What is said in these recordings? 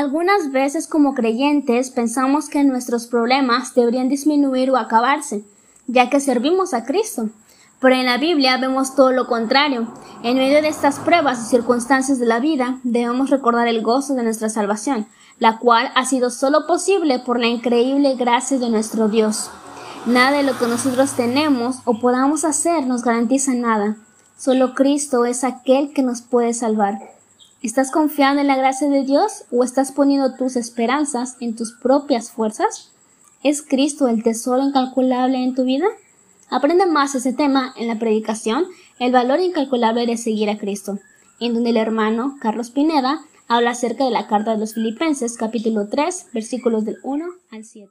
Algunas veces como creyentes pensamos que nuestros problemas deberían disminuir o acabarse, ya que servimos a Cristo. Pero en la Biblia vemos todo lo contrario. En medio de estas pruebas y circunstancias de la vida, debemos recordar el gozo de nuestra salvación, la cual ha sido solo posible por la increíble gracia de nuestro Dios. Nada de lo que nosotros tenemos o podamos hacer nos garantiza nada. Solo Cristo es aquel que nos puede salvar. ¿Estás confiando en la gracia de Dios o estás poniendo tus esperanzas en tus propias fuerzas? ¿Es Cristo el tesoro incalculable en tu vida? Aprende más ese tema en la predicación El valor incalculable de seguir a Cristo, en donde el hermano Carlos Pineda habla acerca de la carta de los Filipenses, capítulo 3, versículos del 1 al 7.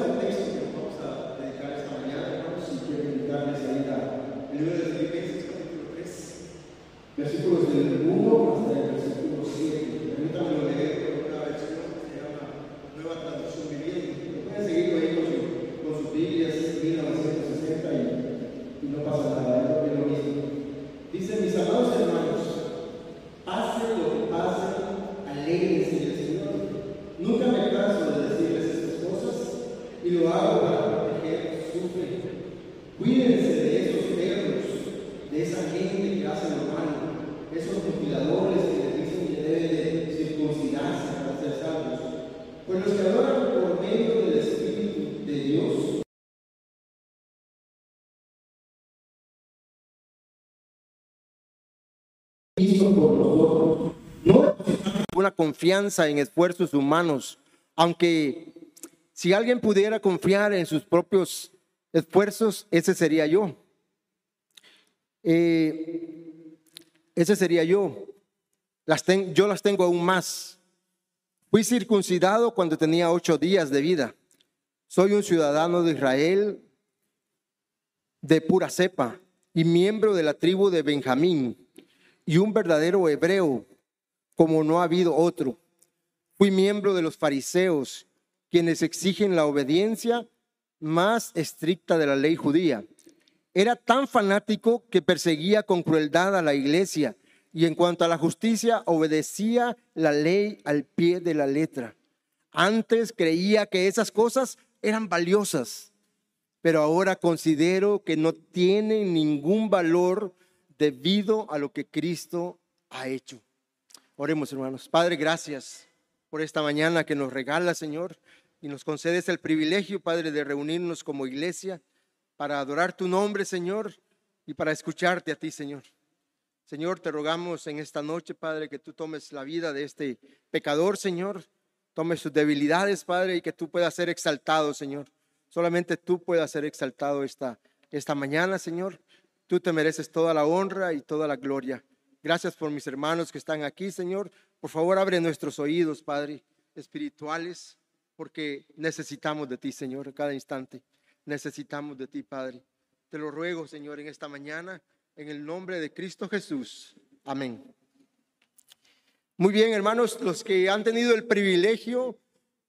No una en esfuerzos humanos, aunque si alguien pudiera confiar en sus propios esfuerzos, ese sería yo. Eh, ese sería yo. Las yo las tengo aún más. Fui circuncidado cuando tenía ocho días de vida. Soy un ciudadano de Israel de pura cepa y miembro de la tribu de Benjamín y un verdadero hebreo, como no ha habido otro. Fui miembro de los fariseos, quienes exigen la obediencia más estricta de la ley judía. Era tan fanático que perseguía con crueldad a la iglesia y en cuanto a la justicia obedecía la ley al pie de la letra. Antes creía que esas cosas eran valiosas, pero ahora considero que no tienen ningún valor debido a lo que Cristo ha hecho. Oremos, hermanos. Padre, gracias por esta mañana que nos regala, Señor, y nos concedes el privilegio, Padre, de reunirnos como iglesia para adorar tu nombre, Señor, y para escucharte a ti, Señor. Señor, te rogamos en esta noche, Padre, que tú tomes la vida de este pecador, Señor, tomes sus debilidades, Padre, y que tú puedas ser exaltado, Señor. Solamente tú puedas ser exaltado esta, esta mañana, Señor. Tú te mereces toda la honra y toda la gloria. Gracias por mis hermanos que están aquí, Señor. Por favor, abre nuestros oídos, Padre, espirituales, porque necesitamos de ti, Señor, cada instante. Necesitamos de ti, Padre. Te lo ruego, Señor, en esta mañana, en el nombre de Cristo Jesús. Amén. Muy bien, hermanos, los que han tenido el privilegio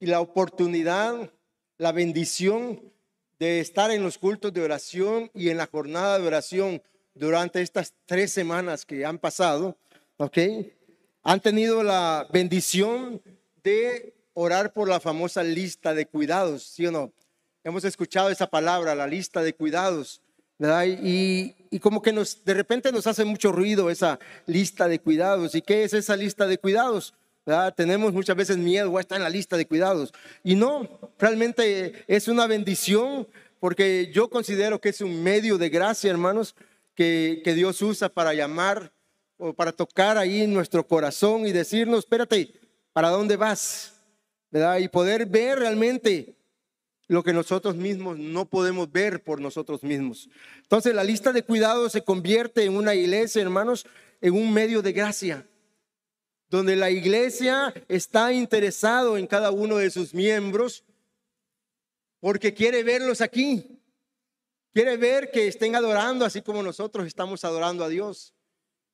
y la oportunidad, la bendición de estar en los cultos de oración y en la jornada de oración durante estas tres semanas que han pasado, ¿ok? Han tenido la bendición de orar por la famosa lista de cuidados, ¿sí o no? Hemos escuchado esa palabra, la lista de cuidados, ¿verdad? Y, y como que nos, de repente nos hace mucho ruido esa lista de cuidados. ¿Y qué es esa lista de cuidados? Tenemos muchas veces miedo, está en la lista de cuidados. Y no, realmente es una bendición porque yo considero que es un medio de gracia, hermanos, que, Dios usa para llamar o para tocar ahí nuestro corazón y decirnos, espérate, ¿para dónde vas? Y poder ver realmente lo que nosotros mismos no podemos ver por nosotros mismos. Entonces la lista de cuidados se convierte en una iglesia, hermanos, en un medio de gracia donde la iglesia está interesado en cada uno de sus miembros porque quiere verlos aquí. Quiere ver que estén adorando así como nosotros estamos adorando a Dios.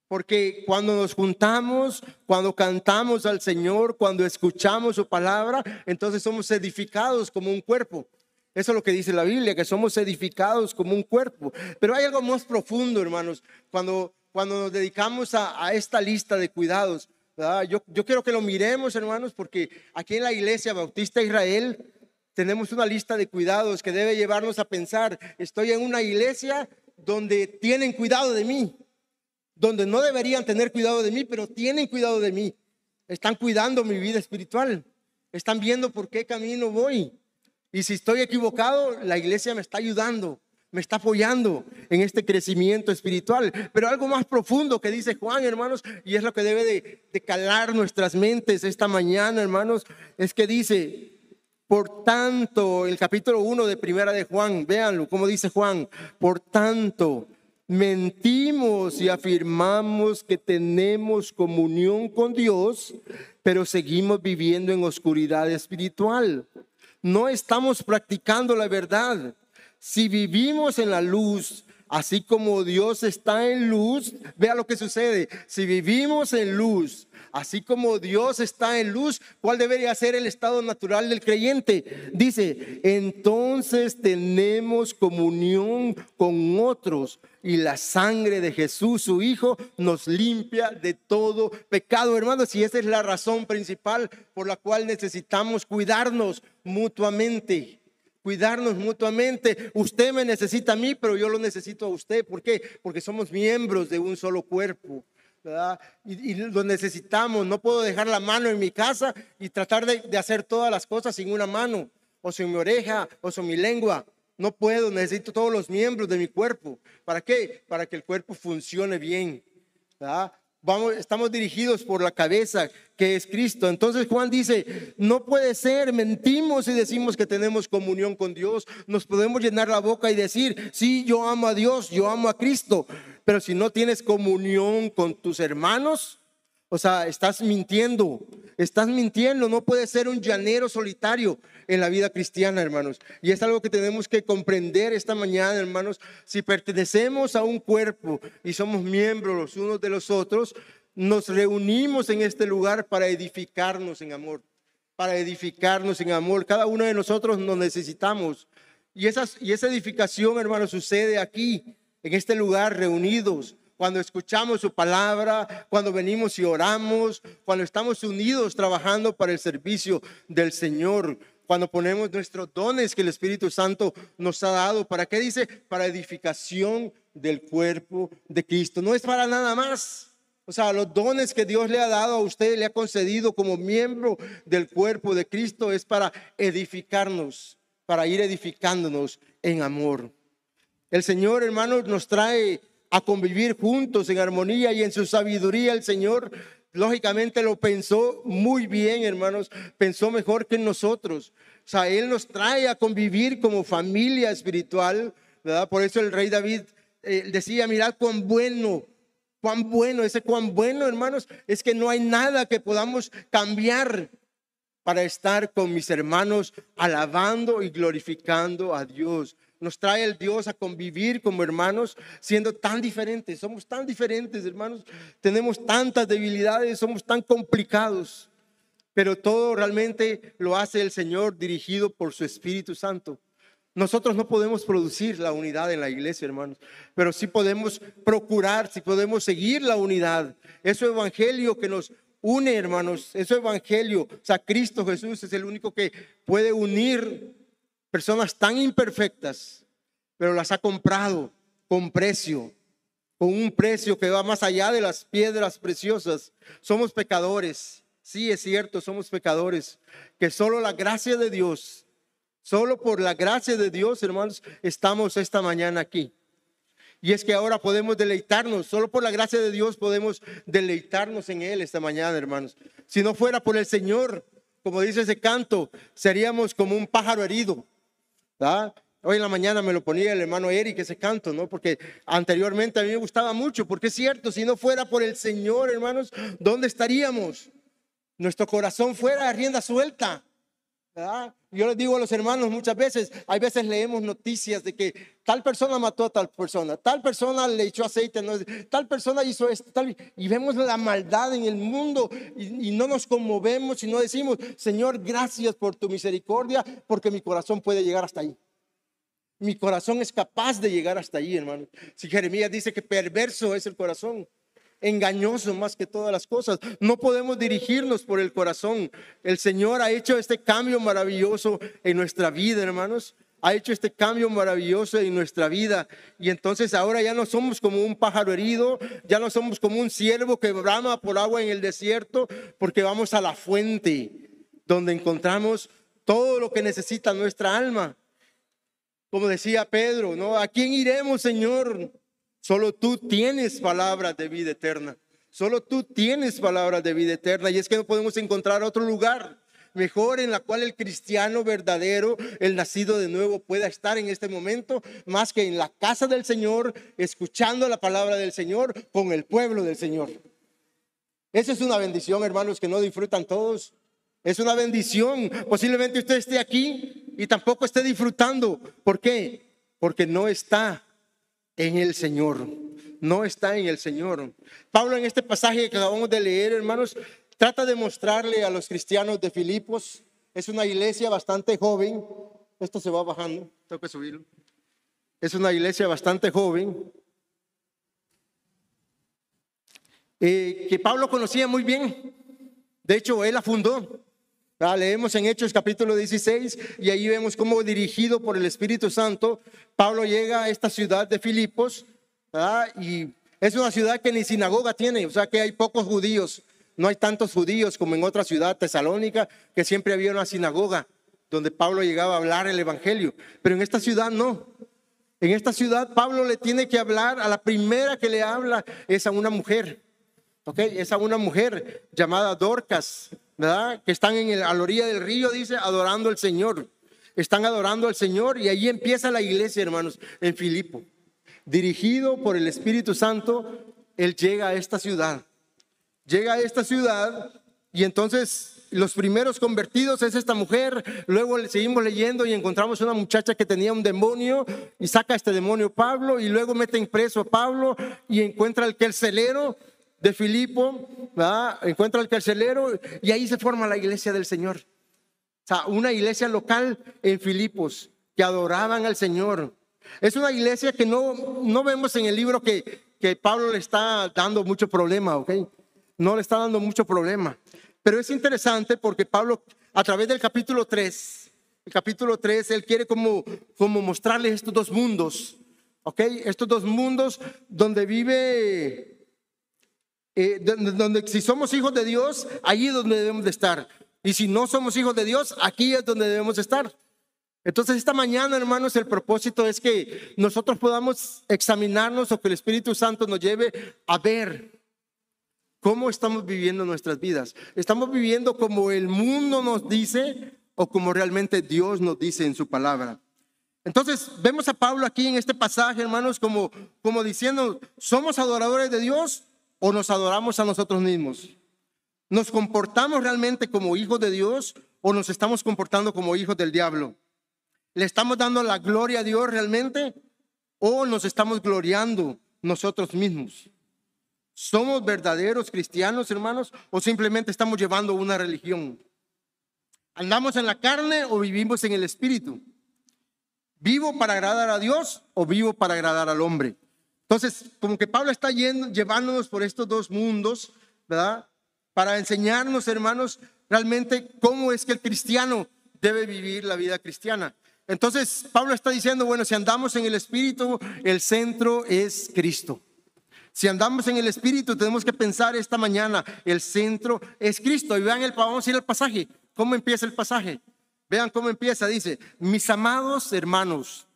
Porque cuando nos juntamos, cuando cantamos al Señor, cuando escuchamos su palabra, entonces somos edificados como un cuerpo. Eso es lo que dice la Biblia, que somos edificados como un cuerpo. Pero hay algo más profundo, hermanos, cuando, cuando nos dedicamos a, esta lista de cuidados. Yo, yo quiero que lo miremos, hermanos, porque aquí en la iglesia Bautista Israel tenemos una lista de cuidados que debe llevarnos a pensar, estoy en una iglesia donde tienen cuidado de mí, donde no deberían tener cuidado de mí, pero tienen cuidado de mí. Están cuidando mi vida espiritual. Están viendo por qué camino voy. Y si estoy equivocado, la iglesia me está ayudando, me está apoyando en este crecimiento espiritual. Pero algo más profundo que dice Juan, hermanos, y es lo que debe de, calar nuestras mentes esta mañana, hermanos, es que dice, por tanto, el capítulo 1 de Primera de Juan, véanlo, como dice Juan, por tanto, mentimos y afirmamos que tenemos comunión con Dios, pero seguimos viviendo en oscuridad espiritual no estamos practicando la verdad. Si vivimos en la luz, así como Dios está en luz, vea lo que sucede. Si vivimos en luz, así como Dios está en luz, ¿cuál debería ser el estado natural del creyente? Dice, entonces tenemos comunión con otros y la sangre de Jesús, su Hijo, nos limpia de todo pecado, hermanos. Y esa es la razón principal por la cual necesitamos cuidarnos mutuamente. Cuidarnos mutuamente. Usted me necesita a mí, pero yo lo necesito a usted. ¿Por qué? Porque somos miembros de un solo cuerpo. Y, lo necesitamos. No puedo dejar la mano en mi casa y tratar de, de hacer todas las cosas sin una mano, o sin mi oreja, o sin mi lengua. No puedo, necesito todos los miembros de mi cuerpo. ¿Para qué? Para que el cuerpo funcione bien. Vamos, estamos dirigidos por la cabeza que es Cristo. Entonces Juan dice, no puede ser, mentimos y decimos que tenemos comunión con Dios. Nos podemos llenar la boca y decir, sí, yo amo a Dios, yo amo a Cristo. Pero si no tienes comunión con tus hermanos, o sea, estás mintiendo, estás mintiendo, no puedes ser un llanero solitario en la vida cristiana, hermanos. Y es algo que tenemos que comprender esta mañana, hermanos. Si pertenecemos a un cuerpo y somos miembros los unos de los otros, nos reunimos en este lugar para edificarnos en amor, para edificarnos en amor. Cada uno de nosotros nos necesitamos. Y, esas, y esa edificación, hermanos, sucede aquí, en este lugar, reunidos cuando escuchamos su palabra, cuando venimos y oramos, cuando estamos unidos trabajando para el servicio del Señor, cuando ponemos nuestros dones que el Espíritu Santo nos ha dado. ¿Para qué dice? Para edificación del cuerpo de Cristo. No es para nada más. O sea, los dones que Dios le ha dado a usted, le ha concedido como miembro del cuerpo de Cristo, es para edificarnos, para ir edificándonos en amor. El Señor, hermanos, nos trae a convivir juntos en armonía y en su sabiduría el Señor lógicamente lo pensó muy bien, hermanos, pensó mejor que nosotros. O sea, Él nos trae a convivir como familia espiritual, ¿verdad? Por eso el rey David eh, decía, mirad cuán bueno, cuán bueno, ese cuán bueno, hermanos, es que no hay nada que podamos cambiar para estar con mis hermanos alabando y glorificando a Dios nos trae el Dios a convivir como hermanos, siendo tan diferentes. Somos tan diferentes, hermanos. Tenemos tantas debilidades, somos tan complicados. Pero todo realmente lo hace el Señor dirigido por su Espíritu Santo. Nosotros no podemos producir la unidad en la iglesia, hermanos, pero sí podemos procurar, sí podemos seguir la unidad. Ese evangelio que nos une, hermanos, ese evangelio, o sea, Cristo Jesús es el único que puede unir personas tan imperfectas, pero las ha comprado con precio, con un precio que va más allá de las piedras preciosas. Somos pecadores, sí es cierto, somos pecadores, que solo la gracia de Dios, solo por la gracia de Dios, hermanos, estamos esta mañana aquí. Y es que ahora podemos deleitarnos, solo por la gracia de Dios podemos deleitarnos en Él esta mañana, hermanos. Si no fuera por el Señor, como dice ese canto, seríamos como un pájaro herido Hoy en la mañana me lo ponía el hermano Eric ese canto, ¿no? Porque anteriormente a mí me gustaba mucho, porque es cierto, si no fuera por el Señor, hermanos, ¿dónde estaríamos? Nuestro corazón fuera a rienda suelta, Yo les digo a los hermanos muchas veces, hay veces leemos noticias de que tal persona mató a tal persona, tal persona le echó aceite, tal persona hizo esto, tal, y vemos la maldad en el mundo y, y no nos conmovemos y no decimos, Señor, gracias por tu misericordia, porque mi corazón puede llegar hasta ahí. Mi corazón es capaz de llegar hasta ahí, hermano. Si Jeremías dice que perverso es el corazón, engañoso más que todas las cosas. No podemos dirigirnos por el corazón. El Señor ha hecho este cambio maravilloso en nuestra vida, hermanos. Ha hecho este cambio maravilloso en nuestra vida. Y entonces ahora ya no somos como un pájaro herido, ya no somos como un ciervo que brama por agua en el desierto, porque vamos a la fuente donde encontramos todo lo que necesita nuestra alma. Como decía Pedro, ¿no? ¿A quién iremos, Señor? Solo tú tienes palabras de vida eterna. Solo tú tienes palabras de vida eterna. Y es que no podemos encontrar otro lugar mejor en la cual el cristiano verdadero, el nacido de nuevo, pueda estar en este momento, más que en la casa del Señor, escuchando la palabra del Señor con el pueblo del Señor. Esa es una bendición, hermanos, que no disfrutan todos. Es una bendición. Posiblemente usted esté aquí y tampoco esté disfrutando. ¿Por qué? Porque no está en el Señor. No está en el Señor. Pablo en este pasaje que acabamos de leer, hermanos, trata de mostrarle a los cristianos de Filipos, es una iglesia bastante joven, esto se va bajando, tengo que subirlo. Es una iglesia bastante joven, eh, que Pablo conocía muy bien. De hecho, él la fundó. Ah, leemos en Hechos capítulo 16 y ahí vemos cómo dirigido por el Espíritu Santo, Pablo llega a esta ciudad de Filipos y es una ciudad que ni sinagoga tiene, o sea que hay pocos judíos, no hay tantos judíos como en otra ciudad, Tesalónica, que siempre había una sinagoga donde Pablo llegaba a hablar el Evangelio, pero en esta ciudad no. En esta ciudad Pablo le tiene que hablar, a la primera que le habla es a una mujer, ¿ok? Es a una mujer llamada Dorcas. ¿Verdad? Que están en a la orilla del río, dice, adorando al Señor. Están adorando al Señor y ahí empieza la iglesia, hermanos, en Filipo. Dirigido por el Espíritu Santo, Él llega a esta ciudad. Llega a esta ciudad y entonces los primeros convertidos es esta mujer. Luego le seguimos leyendo y encontramos una muchacha que tenía un demonio y saca a este demonio Pablo y luego mete en preso a Pablo y encuentra el carcelero de Filipo, encuentra el carcelero y ahí se forma la iglesia del Señor. O sea, una iglesia local en Filipos que adoraban al Señor. Es una iglesia que no, no vemos en el libro que, que Pablo le está dando mucho problema, ¿ok? No le está dando mucho problema. Pero es interesante porque Pablo, a través del capítulo 3, el capítulo 3, él quiere como, como mostrarle estos dos mundos, ¿ok? Estos dos mundos donde vive eh, donde, si somos hijos de Dios, allí es donde debemos de estar. Y si no somos hijos de Dios, aquí es donde debemos estar. Entonces esta mañana, hermanos, el propósito es que nosotros podamos examinarnos o que el Espíritu Santo nos lleve a ver cómo estamos viviendo nuestras vidas. ¿Estamos viviendo como el mundo nos dice o como realmente Dios nos dice en su palabra? Entonces vemos a Pablo aquí en este pasaje, hermanos, como, como diciendo, ¿somos adoradores de Dios o nos adoramos a nosotros mismos? ¿Nos comportamos realmente como hijos de Dios o nos estamos comportando como hijos del diablo? ¿Le estamos dando la gloria a Dios realmente o nos estamos gloriando nosotros mismos? ¿Somos verdaderos cristianos, hermanos, o simplemente estamos llevando una religión? ¿Andamos en la carne o vivimos en el espíritu? ¿Vivo para agradar a Dios o vivo para agradar al hombre? Entonces, como que Pablo está llevándonos por estos dos mundos, ¿verdad? Para enseñarnos, hermanos, realmente cómo es que el cristiano debe vivir la vida cristiana. Entonces, Pablo está diciendo, bueno, si andamos en el Espíritu, el centro es Cristo. Si andamos en el Espíritu, tenemos que pensar esta mañana, el centro es Cristo. Y vean, el, vamos a ir al pasaje. ¿Cómo empieza el pasaje? Vean cómo empieza. Dice, mis amados hermanos,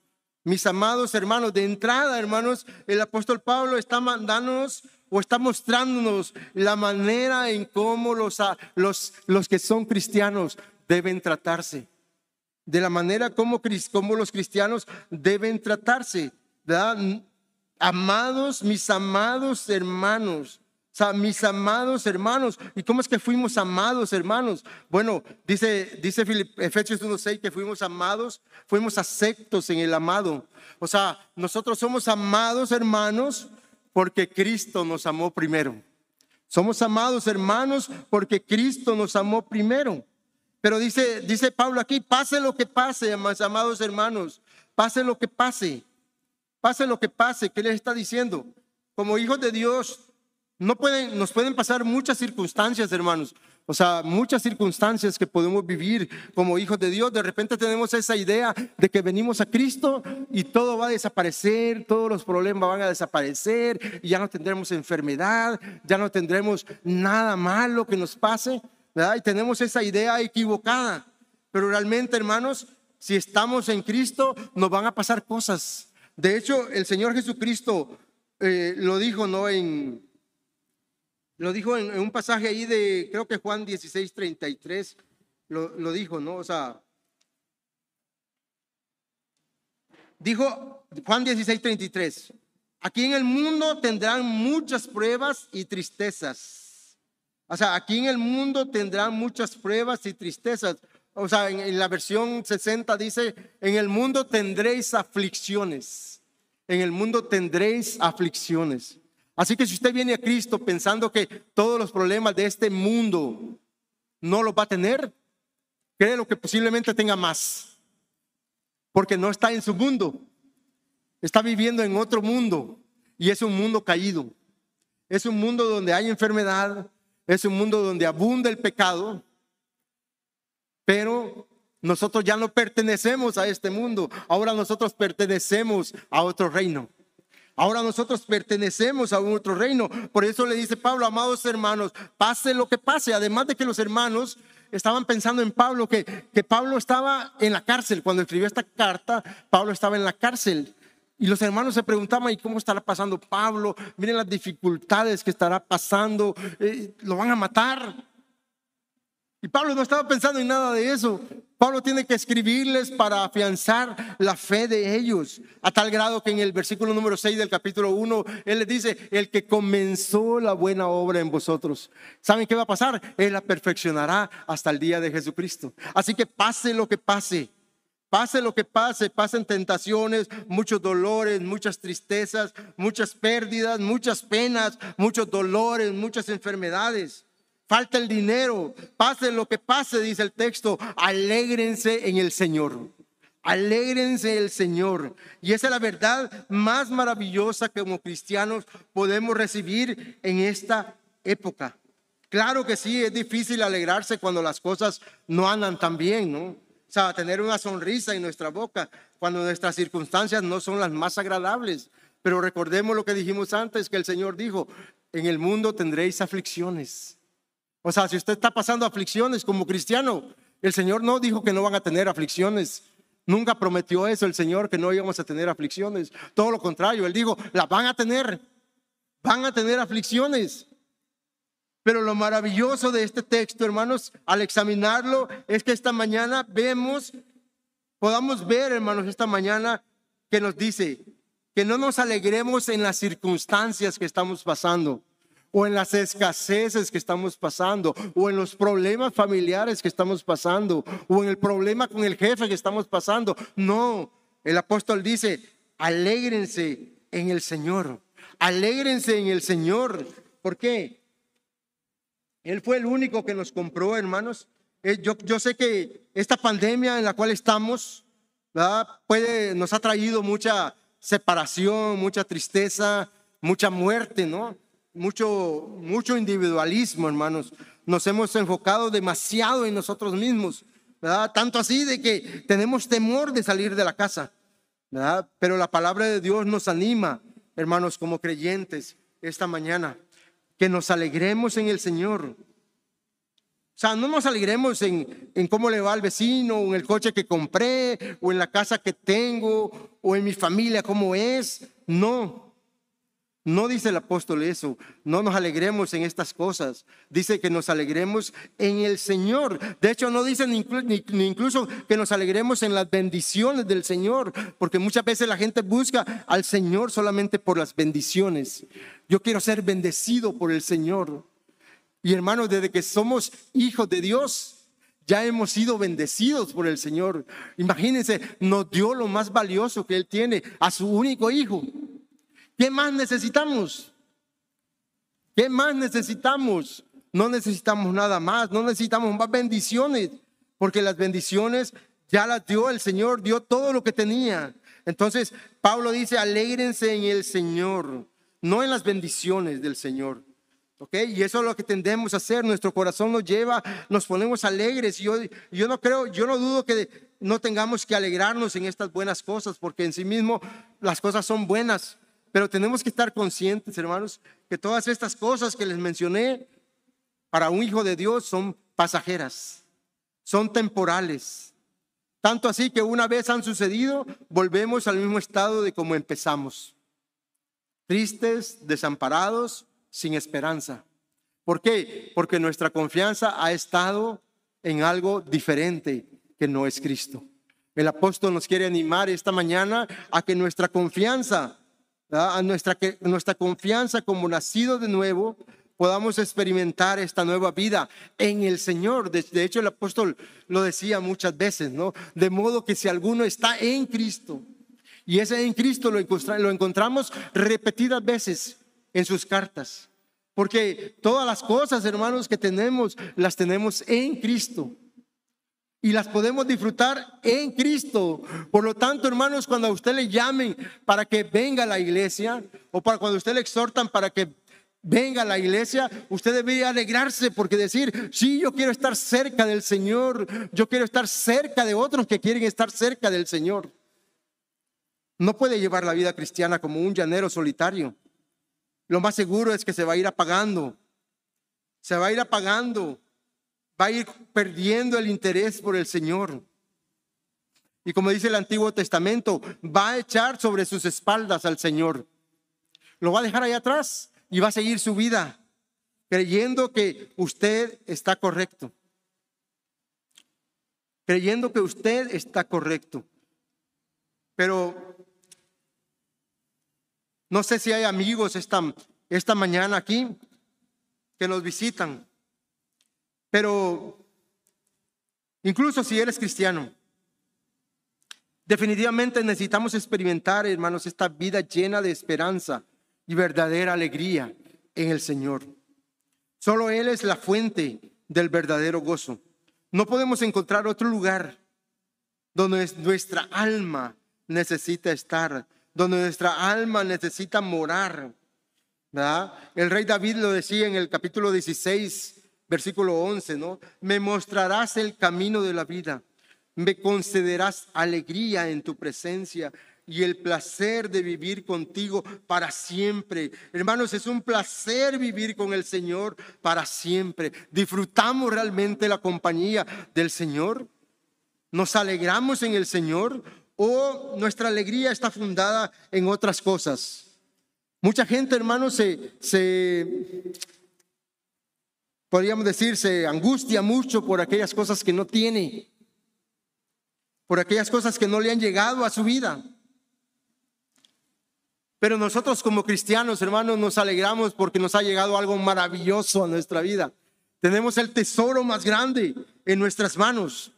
mis amados hermanos, de entrada, hermanos, el apóstol Pablo está mandándonos o está mostrándonos la manera en cómo los, los, los que son cristianos deben tratarse. De la manera como, los cristianos deben tratarse. Amados, mis amados hermanos, mis amados hermanos. ¿Y cómo es que fuimos amados hermanos? Bueno, dice, dice Efesios 1.6 que fuimos amados, fuimos aceptos en el amado. O sea, nosotros somos amados hermanos porque Cristo nos amó primero. Somos amados hermanos porque Cristo nos amó primero. Pero dice, dice Pablo aquí, pase lo que pase, amados hermanos, pase lo que pase, pase lo que pase, ¿qué les está diciendo? Como hijos de Dios, no pueden, nos pueden pasar muchas circunstancias, hermanos. O sea, muchas circunstancias que podemos vivir como hijos de Dios. De repente tenemos esa idea de que venimos a Cristo y todo va a desaparecer, todos los problemas van a desaparecer, y ya no tendremos enfermedad, ya no tendremos nada malo que nos pase, ¿verdad? Y tenemos esa idea equivocada. Pero realmente, hermanos, si estamos en Cristo, nos van a pasar cosas. De hecho, el Señor Jesucristo eh, lo dijo, ¿no? En lo dijo en, un pasaje ahí de, creo que Juan 16, 33, lo, lo dijo, ¿no? O sea, dijo Juan 16, 33, aquí en el mundo tendrán muchas pruebas y tristezas. O sea, aquí en el mundo tendrán muchas pruebas y tristezas. O sea, en, en, la versión 60 dice, en el mundo tendréis aflicciones. En el mundo tendréis aflicciones. Así que si usted viene a Cristo pensando que todos los problemas de este mundo no los va a tener, lo que posiblemente tenga más. Porque no está en su mundo. Está viviendo en otro mundo. Y es un mundo caído. Es un mundo donde hay enfermedad. Es un mundo donde abunda el pecado. Pero nosotros ya no pertenecemos a este mundo. Ahora nosotros pertenecemos a otro reino. Ahora nosotros pertenecemos a otro reino. Por eso le dice Pablo, amados hermanos, pase lo que pase. Además de que los hermanos estaban pensando en Pablo, que, que Pablo estaba en la cárcel. Cuando escribió esta carta, Pablo estaba en la cárcel. Y los hermanos se preguntaban, ¿y cómo estará pasando Pablo? Miren las dificultades que estará pasando. Eh, ¿Lo van a matar? Y Pablo no estaba pensando en nada de eso. Pablo tiene que escribirles para afianzar la fe de ellos, a tal grado que en el versículo número 6 del capítulo 1, él les dice, el que comenzó la buena obra en vosotros, ¿saben qué va a pasar? Él la perfeccionará hasta el día de Jesucristo. Así que pase lo que pase. Pase lo que pase, pasen tentaciones, muchos dolores, muchas tristezas, muchas pérdidas, muchas penas, muchos dolores, muchas enfermedades falta el dinero, pase lo que pase, dice el texto, alégrense en el Señor. Alégrense el Señor. Y esa es la verdad más maravillosa que como cristianos podemos recibir en esta época. Claro que sí, es difícil alegrarse cuando las cosas no andan tan bien, ¿no? O sea, tener una sonrisa en nuestra boca cuando nuestras circunstancias no son las más agradables. Pero recordemos lo que dijimos antes, que el Señor dijo, en el mundo tendréis aflicciones. O sea, si usted está pasando aflicciones como cristiano, el Señor no dijo que no van a tener aflicciones. Nunca prometió eso el Señor, que no íbamos a tener aflicciones. Todo lo contrario, Él dijo, las van a tener. Van a tener aflicciones. Pero lo maravilloso de este texto, hermanos, al examinarlo, es que esta mañana vemos, podamos ver, hermanos, esta mañana que nos dice que no nos alegremos en las circunstancias que estamos pasando o en las escaseces que estamos pasando, o en los problemas familiares que estamos pasando, o en el problema con el jefe que estamos pasando. No, el apóstol dice, alégrense en el Señor, alégrense en el Señor. ¿Por qué? Él fue el único que nos compró, hermanos. Eh, yo, yo sé que esta pandemia en la cual estamos, nos ha traído mucha separación, mucha tristeza, mucha muerte, ¿no? Mucho, mucho individualismo, hermanos. Nos hemos enfocado demasiado en nosotros mismos, ¿verdad? Tanto así de que tenemos temor de salir de la casa, ¿verdad? Pero la palabra de Dios nos anima, hermanos, como creyentes, esta mañana, que nos alegremos en el Señor. O sea, no nos alegremos en, en, cómo le va al vecino, o en el coche que compré, o en la casa que tengo, o en mi familia cómo es. No, No dice el apóstol eso, no nos alegremos en estas cosas, dice que nos alegremos en el Señor. De hecho, no dice ni, incluso que nos alegremos en las bendiciones del Señor, porque muchas veces la gente busca al Señor solamente por las bendiciones. Yo quiero ser bendecido por el Señor. Y hermanos, desde que somos hijos de Dios, ya hemos sido bendecidos por el Señor. Imagínense, nos dio lo más valioso que Él tiene, a su único hijo. ¿Qué más necesitamos? ¿Qué más necesitamos? No necesitamos nada más, no necesitamos más bendiciones, porque las bendiciones ya las dio el Señor, dio todo lo que tenía. Entonces, Pablo dice, alégrense en el Señor, no en las bendiciones del Señor. ¿Ok? Y eso es lo que tendemos a hacer. Nuestro corazón nos lleva, nos ponemos alegres. Yo, yo no creo, yo no dudo que no tengamos que alegrarnos en estas buenas cosas, porque en sí mismo las cosas son buenas. Pero tenemos que estar conscientes, hermanos, que todas estas cosas que les mencioné para un hijo de Dios son pasajeras, son temporales. Tanto así que una vez han sucedido, volvemos al mismo estado de como empezamos. Tristes, desamparados, sin esperanza. ¿Por qué? Porque nuestra confianza ha estado en algo diferente que no es Cristo. El apóstol nos quiere animar esta mañana a que nuestra confianza a nuestra, nuestra confianza como nacido de nuevo, podamos experimentar esta nueva vida en el Señor. De, hecho, el apóstol lo decía muchas veces, ¿no? De modo que si alguno está en Cristo, y ese en Cristo lo, lo encontramos repetidas veces en sus cartas, porque todas las cosas, hermanos, que tenemos, las tenemos en Cristo y las podemos disfrutar en Cristo. Por lo tanto, hermanos, cuando a usted le llamen para que venga a la iglesia o para cuando usted le exhortan para que venga a la iglesia, usted debería alegrarse porque decir, sí, yo quiero estar cerca del Señor, yo quiero estar cerca de otros que quieren estar cerca del Señor. No puede llevar la vida cristiana como un llanero solitario. Lo más seguro es que se va a ir apagando. Se va a ir apagando va a ir perdiendo el interés por el Señor. Y como dice el Antiguo Testamento, va a echar sobre sus espaldas al Señor. Lo va a dejar ahí atrás y va a seguir su vida creyendo que usted está correcto. Creyendo que usted está correcto. Pero no sé si hay amigos esta, esta mañana aquí que nos visitan pero incluso si eres cristiano, definitivamente necesitamos experimentar, hermanos, esta vida llena de esperanza y verdadera alegría en el Señor. Solo Él es la fuente del verdadero gozo. No podemos encontrar otro lugar donde nuestra alma necesita estar, donde nuestra alma necesita morar. El rey David lo decía en el capítulo 16 versículo 11, ¿no? Me mostrarás el camino de la vida, me concederás alegría en tu presencia y el placer de vivir contigo para siempre. Hermanos, es un placer vivir con el Señor para siempre. ¿Disfrutamos realmente la compañía del Señor? ¿Nos alegramos en el Señor o nuestra alegría está fundada en otras cosas? Mucha gente, hermanos, se, se podríamos decir, se angustia mucho por aquellas cosas que no tiene, por aquellas cosas que no le han llegado a su vida. Pero nosotros como cristianos, hermanos, nos alegramos porque nos ha llegado algo maravilloso a nuestra vida. Tenemos el tesoro más grande en nuestras manos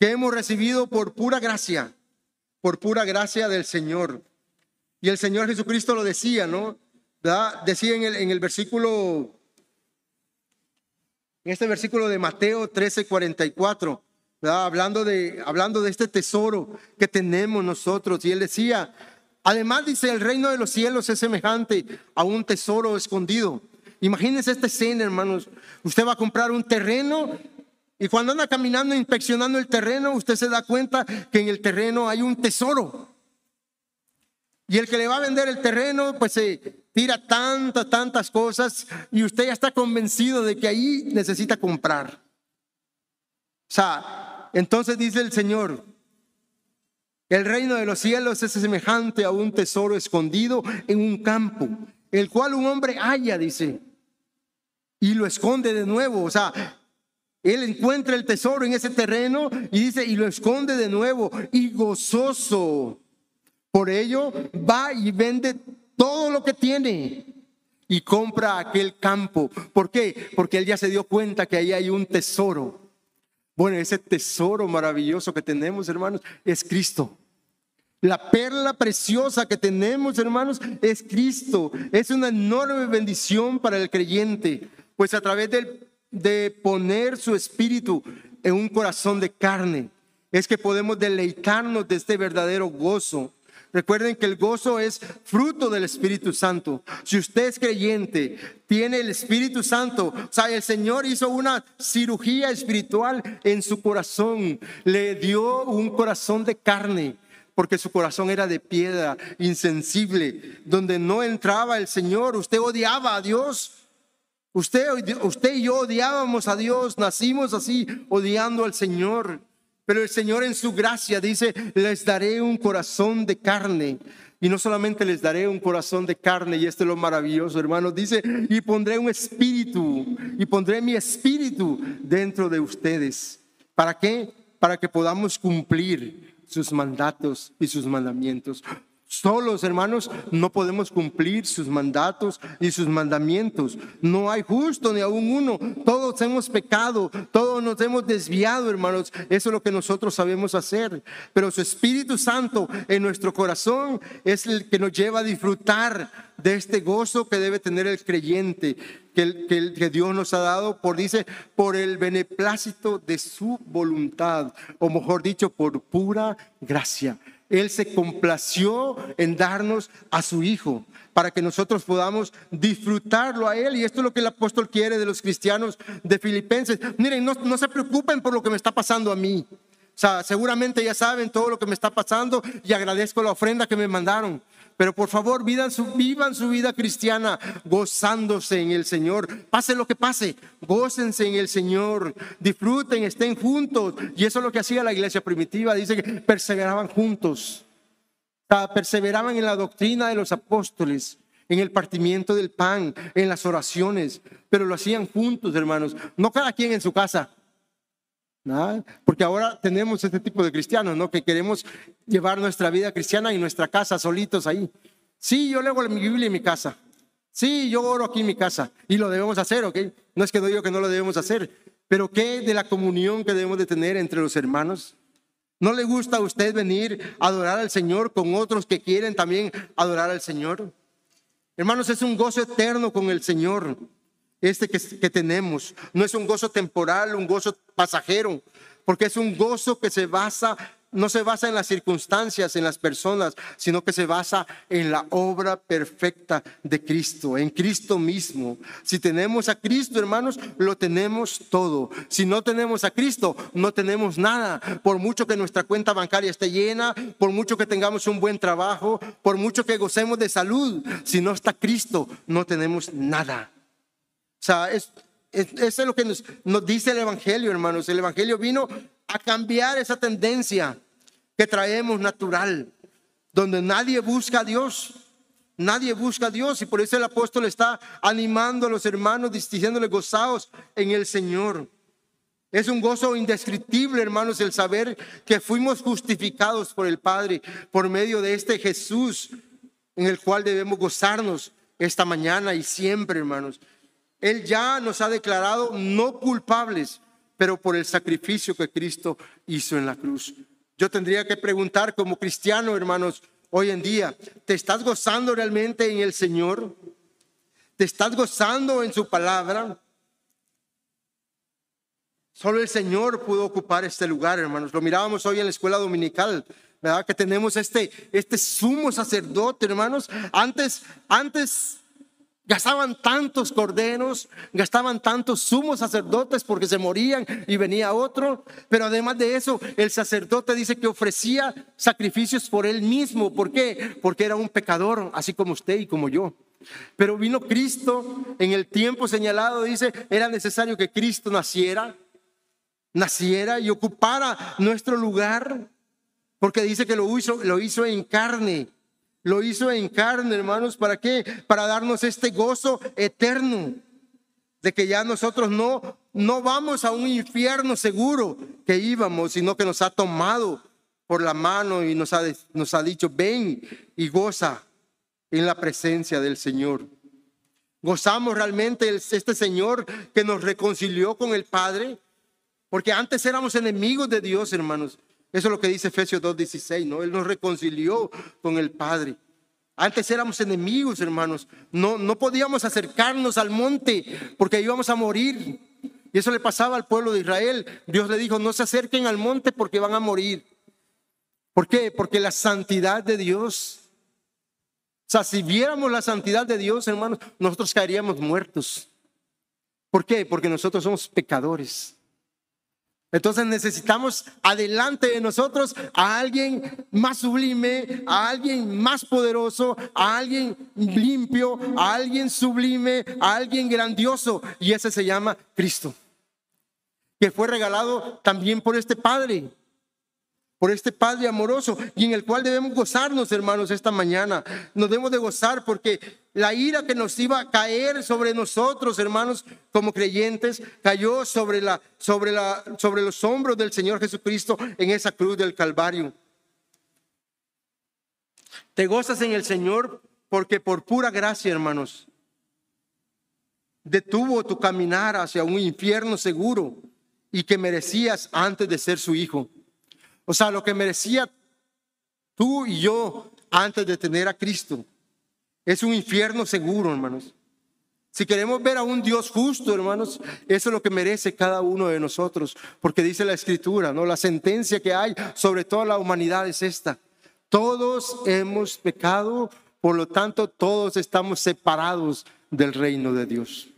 que hemos recibido por pura gracia, por pura gracia del Señor. Y el Señor Jesucristo lo decía, ¿no? Decía en el, en el versículo en este versículo de Mateo 13, 44, hablando de, hablando de este tesoro que tenemos nosotros. Y él decía, además dice, el reino de los cielos es semejante a un tesoro escondido. Imagínense esta escena, hermanos. Usted va a comprar un terreno y cuando anda caminando, inspeccionando el terreno, usted se da cuenta que en el terreno hay un tesoro. Y el que le va a vender el terreno, pues se tira tantas, tantas cosas y usted ya está convencido de que ahí necesita comprar. O sea, entonces dice el Señor, El reino de los cielos es semejante a un tesoro escondido en un campo, el cual un hombre halla, dice, y lo esconde de nuevo. O sea, él encuentra el tesoro en ese terreno y dice, y lo esconde de nuevo, y gozoso. Por ello va y vende todo lo que tiene y compra aquel campo. ¿Por qué? Porque él ya se dio cuenta que ahí hay un tesoro. Bueno, ese tesoro maravilloso que tenemos, hermanos, es Cristo. La perla preciosa que tenemos, hermanos, es Cristo. Es una enorme bendición para el creyente, pues a través de, poner su espíritu en un corazón de carne, es que podemos deleitarnos de este verdadero gozo. Recuerden que el gozo es fruto del Espíritu Santo. Si usted es creyente, tiene el Espíritu Santo, o sea, el Señor hizo una cirugía espiritual en su corazón, le dio un corazón de carne porque su corazón era de piedra, insensible, donde no entraba el Señor. Usted odiaba a Dios. Usted, usted y yo odiábamos a Dios, nacimos así, odiando al Señor. Pero el Señor en su gracia dice, les daré un corazón de carne. Y no solamente les daré un corazón de carne, y esto es lo maravilloso, hermanos, dice, y pondré un espíritu, y pondré mi espíritu dentro de ustedes. ¿Para qué? Para que podamos cumplir sus mandatos y sus mandamientos. Solos, hermanos, no podemos cumplir sus mandatos y sus mandamientos. No hay justo ni aún uno. Todos hemos pecado, todos nos hemos desviado, hermanos. Eso es lo que nosotros sabemos hacer. Pero su Espíritu Santo en nuestro corazón es el que nos lleva a disfrutar de este gozo que debe tener el creyente, que, que, que, Dios nos ha dado por, dice, por el beneplácito de su voluntad, o mejor dicho, por pura gracia. Él se complació en darnos a su Hijo para que nosotros podamos disfrutarlo a Él. Y esto es lo que el apóstol quiere de los cristianos de Filipenses. Miren, no, no se preocupen por lo que me está pasando a mí. O sea, seguramente ya saben todo lo que me está pasando y agradezco la ofrenda que me mandaron. Pero por favor, vivan su, vida cristiana gozándose en el Señor. Pase lo que pase, gócense en el Señor. Disfruten, estén juntos. Y eso es lo que hacía la iglesia primitiva. Dice que perseveraban juntos. Perseveraban en la doctrina de los apóstoles en el partimiento del pan, en las oraciones, pero lo hacían juntos, hermanos, no cada quien en su casa. Porque ahora tenemos este tipo de cristianos, ¿no? Que queremos llevar nuestra vida cristiana y nuestra casa solitos ahí. Sí, yo leo mi Biblia en mi casa. Sí, yo oro aquí en mi casa. Y lo debemos hacer, ¿ok? No es que digo que no lo debemos hacer. Pero ¿qué de la comunión que debemos de tener entre los hermanos? ¿No le gusta a usted venir a adorar al Señor con otros que quieren también adorar al Señor? Hermanos, es un gozo eterno con el Señor este que, tenemos. No es un gozo temporal, un gozo pasajero, porque es un gozo que se basa, no se basa en las circunstancias, en las personas, sino que se basa en la obra perfecta de Cristo, en Cristo mismo. Si tenemos a Cristo, hermanos, lo tenemos todo. Si no tenemos a Cristo, no tenemos nada. Por mucho que nuestra cuenta bancaria esté llena, por mucho que tengamos un buen trabajo, por mucho que gocemos de salud, si no está Cristo, no tenemos nada. Sea, es, eso es lo que nos, nos dice el Evangelio, hermanos. El Evangelio vino a cambiar esa tendencia que traemos natural, donde nadie busca a Dios. Nadie busca a Dios y por eso el apóstol está animando a los hermanos, diciéndoles gozaos en el Señor. Es un gozo indescriptible, hermanos, el saber que fuimos justificados por el Padre por medio de este Jesús en el cual debemos gozarnos esta mañana y siempre, hermanos. Él ya nos ha declarado no culpables, pero por el sacrificio que Cristo hizo en la cruz. Yo tendría que preguntar como cristiano, hermanos, hoy en día, ¿te estás gozando realmente en el Señor? ¿Te estás gozando en su palabra? Solo el Señor pudo ocupar este lugar, hermanos. Lo mirábamos hoy en la escuela dominical, ¿verdad? Que tenemos este, este sumo sacerdote, hermanos. Antes, antes Gastaban tantos corderos, gastaban tantos sumos sacerdotes porque se morían y venía otro. Pero además de eso, el sacerdote dice que ofrecía sacrificios por él mismo. ¿Por qué? Porque era un pecador, así como usted y como yo. Pero vino Cristo en el tiempo señalado, dice, era necesario que Cristo naciera, naciera y ocupara nuestro lugar Porque dice que lo hizo, lo hizo en carne. Lo hizo en carne, hermanos. ¿Para qué? Para darnos este gozo eterno. De que ya nosotros no, no vamos a un infierno seguro que íbamos, sino que nos ha tomado por la mano y nos ha, nos ha dicho, ven y goza en la presencia del Señor. Gozamos realmente este Señor que nos reconcilió con el Padre, porque antes éramos enemigos de Dios, hermanos. Eso es lo que dice Efesios 2.16, ¿no? Él nos reconcilió con el Padre. Antes éramos enemigos, hermanos. No, no podíamos acercarnos al monte porque íbamos a morir. Y eso le pasaba al pueblo de Israel. Dios le dijo, no se acerquen al monte porque van a morir. ¿Por qué? Porque la santidad de Dios, o sea, si viéramos la santidad de Dios, hermanos, nosotros caeríamos muertos. ¿Por qué? Porque nosotros somos pecadores. Entonces necesitamos adelante de nosotros a alguien más sublime, a alguien más poderoso, a alguien limpio, a alguien sublime, a alguien grandioso. Y ese se llama Cristo, que fue regalado también por este Padre por este Padre amoroso y en el cual debemos gozarnos, hermanos, esta mañana. Nos debemos de gozar porque la ira que nos iba a caer sobre nosotros, hermanos, como creyentes, cayó sobre, la, sobre, la, sobre los hombros del Señor Jesucristo en esa cruz del Calvario. Te gozas en el Señor porque por pura gracia, hermanos, detuvo tu caminar hacia un infierno seguro y que merecías antes de ser su hijo. O sea, lo que merecía tú y yo antes de tener a Cristo. Es un infierno seguro, hermanos. Si queremos ver a un Dios justo, hermanos, eso es lo que merece cada uno de nosotros, porque dice la escritura, ¿no? La sentencia que hay sobre toda la humanidad es esta. Todos hemos pecado, por lo tanto todos estamos separados del reino de Dios.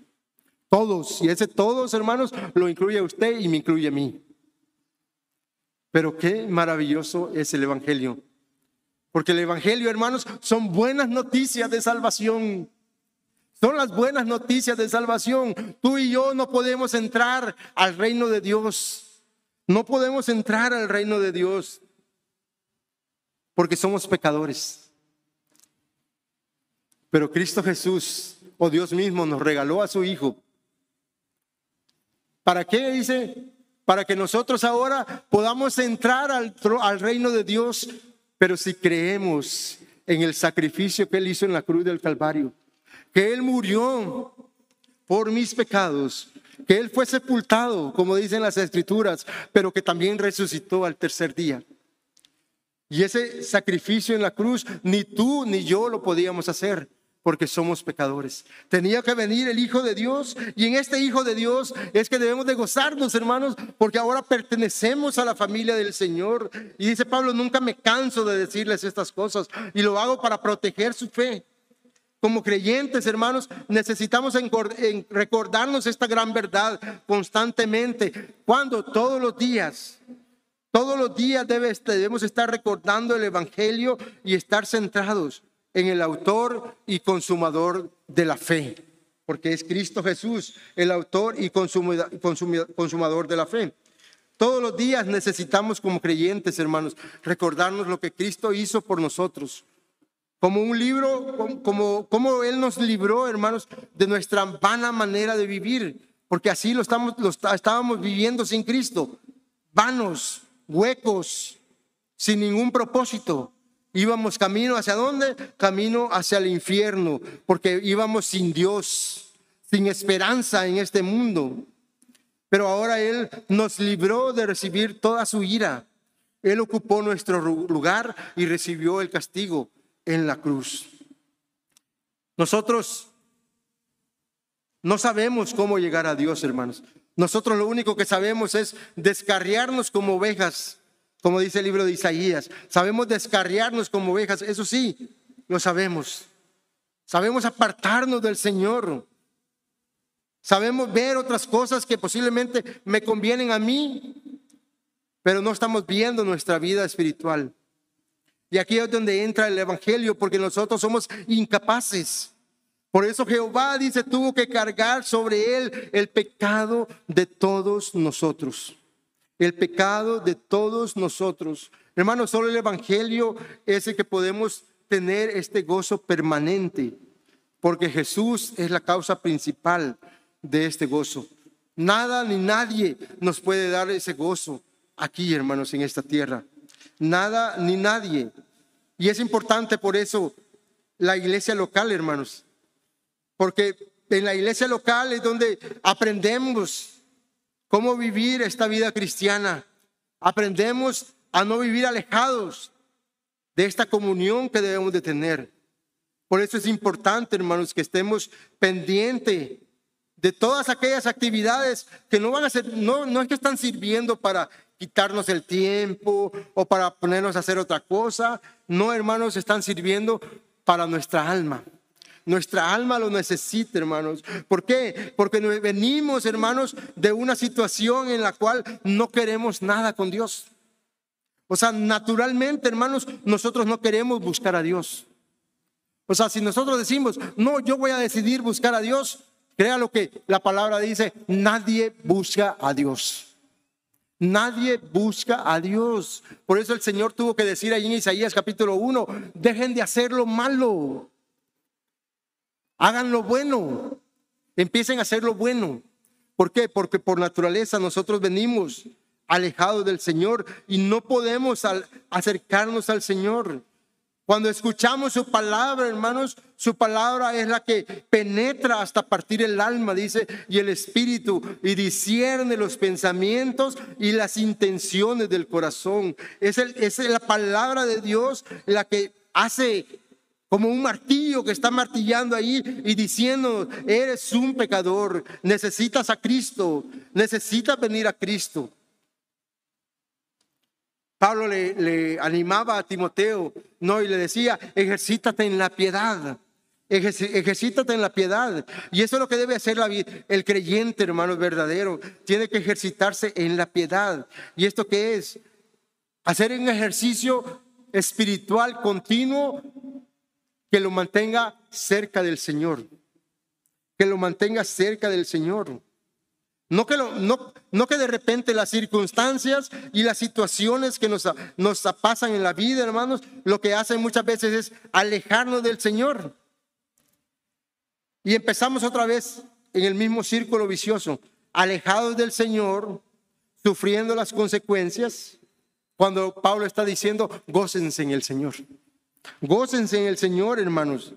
Todos, y ese todos, hermanos, lo incluye a usted y me incluye a mí. Pero qué maravilloso es el Evangelio. Porque el Evangelio, hermanos, son buenas noticias de salvación. Son las buenas noticias de salvación. Tú y yo no podemos entrar al reino de Dios. No podemos entrar al reino de Dios porque somos pecadores. Pero Cristo Jesús, o Dios mismo, nos regaló a su Hijo. ¿Para qué dice? Para que nosotros ahora podamos entrar al, al reino de Dios, pero si creemos en el sacrificio que Él hizo en la cruz del Calvario, que Él murió por mis pecados, que Él fue sepultado, como dicen las escrituras, pero que también resucitó al tercer día. Y ese sacrificio en la cruz, ni tú ni yo lo podíamos hacer porque somos pecadores. Tenía que venir el Hijo de Dios y en este Hijo de Dios es que debemos de gozarnos, hermanos, porque ahora pertenecemos a la familia del Señor. Y dice Pablo, nunca me canso de decirles estas cosas y lo hago para proteger su fe. Como creyentes, hermanos, necesitamos recordarnos esta gran verdad constantemente. Cuando todos los días, todos los días debemos estar recordando el Evangelio y estar centrados en el autor y consumador de la fe, porque es Cristo Jesús, el autor y consumador de la fe. Todos los días necesitamos como creyentes, hermanos, recordarnos lo que Cristo hizo por nosotros. Como un libro, como, como Él nos libró, hermanos, de nuestra vana manera de vivir, porque así lo, estamos, lo estábamos viviendo sin Cristo, vanos, huecos, sin ningún propósito. Íbamos camino hacia dónde? Camino hacia el infierno, porque íbamos sin Dios, sin esperanza en este mundo. Pero ahora Él nos libró de recibir toda su ira. Él ocupó nuestro lugar y recibió el castigo en la cruz. Nosotros no sabemos cómo llegar a Dios, hermanos. Nosotros lo único que sabemos es descarriarnos como ovejas como dice el libro de Isaías. Sabemos descarriarnos como ovejas, eso sí, lo sabemos. Sabemos apartarnos del Señor. Sabemos ver otras cosas que posiblemente me convienen a mí, pero no estamos viendo nuestra vida espiritual. Y aquí es donde entra el Evangelio, porque nosotros somos incapaces. Por eso Jehová dice, tuvo que cargar sobre él el pecado de todos nosotros. El pecado de todos nosotros. Hermanos, solo el Evangelio es el que podemos tener este gozo permanente, porque Jesús es la causa principal de este gozo. Nada ni nadie nos puede dar ese gozo aquí, hermanos, en esta tierra. Nada ni nadie. Y es importante por eso la iglesia local, hermanos. Porque en la iglesia local es donde aprendemos cómo vivir esta vida cristiana. Aprendemos a no vivir alejados de esta comunión que debemos de tener. Por eso es importante, hermanos, que estemos pendientes de todas aquellas actividades que no van a ser, no, no es que están sirviendo para quitarnos el tiempo o para ponernos a hacer otra cosa. No, hermanos, están sirviendo para nuestra alma. Nuestra alma lo necesita, hermanos. ¿Por qué? Porque venimos, hermanos, de una situación en la cual no queremos nada con Dios. O sea, naturalmente, hermanos, nosotros no queremos buscar a Dios. O sea, si nosotros decimos, no, yo voy a decidir buscar a Dios, crea lo que la palabra dice, nadie busca a Dios. Nadie busca a Dios. Por eso el Señor tuvo que decir ahí en Isaías capítulo 1, dejen de hacer lo malo. Hagan lo bueno. Empiecen a hacer lo bueno. ¿Por qué? Porque por naturaleza nosotros venimos alejados del Señor y no podemos acercarnos al Señor. Cuando escuchamos su palabra, hermanos, su palabra es la que penetra hasta partir el alma, dice, y el espíritu, y discierne los pensamientos y las intenciones del corazón. Es, es la palabra de Dios la que hace como un martillo que está martillando ahí y diciendo, eres un pecador, necesitas a Cristo, necesitas venir a Cristo. Pablo le, animaba a Timoteo, no, y le decía, ejercítate en la piedad. Ejercítate en la piedad. Y eso es lo que debe hacer la, el creyente, hermano verdadero. Tiene que ejercitarse en la piedad. ¿Y esto qué es? Hacer un ejercicio espiritual continuo que lo mantenga cerca del Señor. Que lo mantenga cerca del Señor. No que, no, que de repente las circunstancias y las situaciones que nos, nos pasan en la vida, hermanos, lo que hacen muchas veces es alejarnos del Señor. Y empezamos otra vez en el mismo círculo vicioso, alejados del Señor, sufriendo las consecuencias, cuando Pablo está diciendo, gócense en el Señor. Gócense en el Señor, hermanos.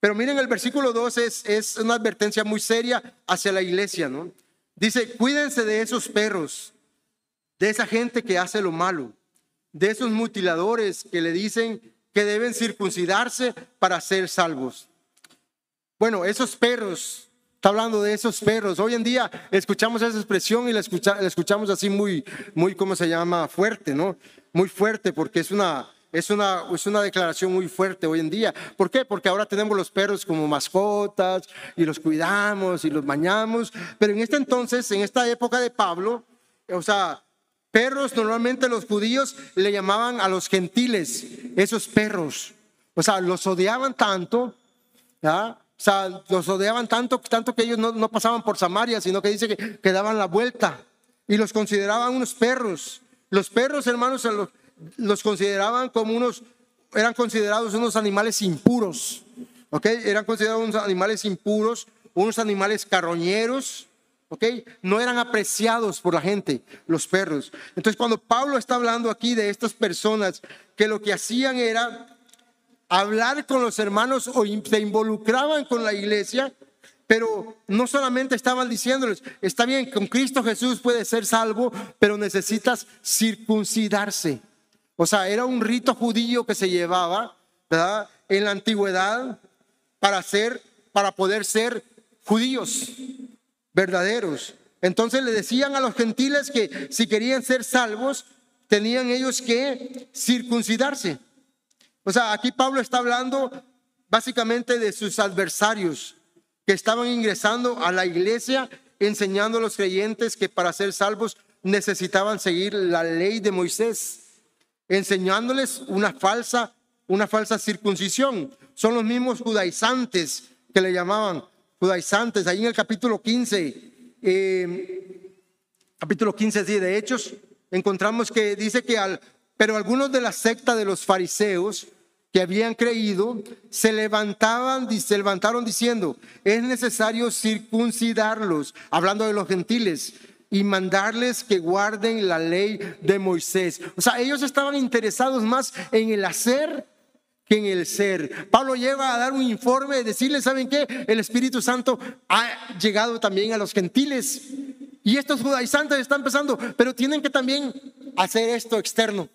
Pero miren, el versículo 2 es, es una advertencia muy seria hacia la iglesia, ¿no? Dice, cuídense de esos perros, de esa gente que hace lo malo, de esos mutiladores que le dicen que deben circuncidarse para ser salvos. Bueno, esos perros, está hablando de esos perros. Hoy en día escuchamos esa expresión y la, la escuchamos así muy, muy, ¿cómo se llama? Fuerte, ¿no? Muy fuerte porque es una, es una, es una declaración muy fuerte hoy en día. ¿Por qué? Porque ahora tenemos los perros como mascotas y los cuidamos y los bañamos. Pero en este entonces, en esta época de Pablo, o sea, perros normalmente los judíos le llamaban a los gentiles, esos perros. O sea, los odiaban tanto, ¿ya? O sea, los odiaban tanto, tanto que ellos no, no pasaban por Samaria, sino que dice que, que daban la vuelta y los consideraban unos perros. Los perros, hermanos, los, consideraban como unos, eran considerados unos animales impuros, ¿ok? Eran considerados unos animales impuros, unos animales carroñeros, ¿ok? No eran apreciados por la gente, los perros. Entonces, cuando Pablo está hablando aquí de estas personas que lo que hacían era hablar con los hermanos o se involucraban con la iglesia, pero no solamente estaban diciéndoles, está bien, con Cristo Jesús puede ser salvo, pero necesitas circuncidarse. O sea, era un rito judío que se llevaba. En la antigüedad para ser, para poder ser judíos verdaderos. Entonces le decían a los gentiles que si querían ser salvos, tenían ellos que circuncidarse. O sea, aquí Pablo está hablando básicamente de sus adversarios que estaban ingresando a la iglesia enseñando a los creyentes que para ser salvos necesitaban seguir la ley de Moisés enseñándoles una falsa, una falsa circuncisión. Son los mismos judaizantes que le llamaban judaizantes. Ahí en el capítulo 15, eh, capítulo 15 de Hechos, encontramos que dice que al, pero algunos de la secta de los fariseos que habían creído se levantaban, se levantaron diciendo, es necesario circuncidarlos, hablando de los gentiles, y mandarles que guarden la ley de Moisés. O sea, ellos estaban interesados más en el hacer que en el ser. Pablo lleva a dar un informe, decirles, ¿saben qué? El Espíritu Santo ha llegado también a los gentiles. Y estos judaizantes están empezando, pero tienen que también hacer esto externo.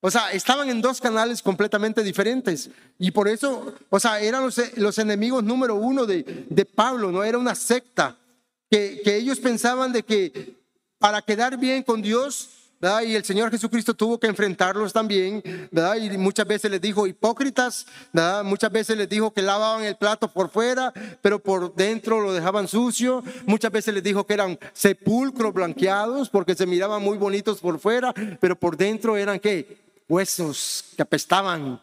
O sea, estaban en dos canales completamente diferentes. Y por eso, o sea, eran los, enemigos número uno de, de, Pablo, ¿no? Era una secta que, ellos pensaban de que para quedar bien con Dios, y el Señor Jesucristo tuvo que enfrentarlos también, ¿verdad? Y muchas veces les dijo hipócritas, ¿verdad? Muchas veces les dijo que lavaban el plato por fuera, pero por dentro lo dejaban sucio. Muchas veces les dijo que eran sepulcros blanqueados porque se miraban muy bonitos por fuera, pero por dentro eran qué? Huesos que apestaban,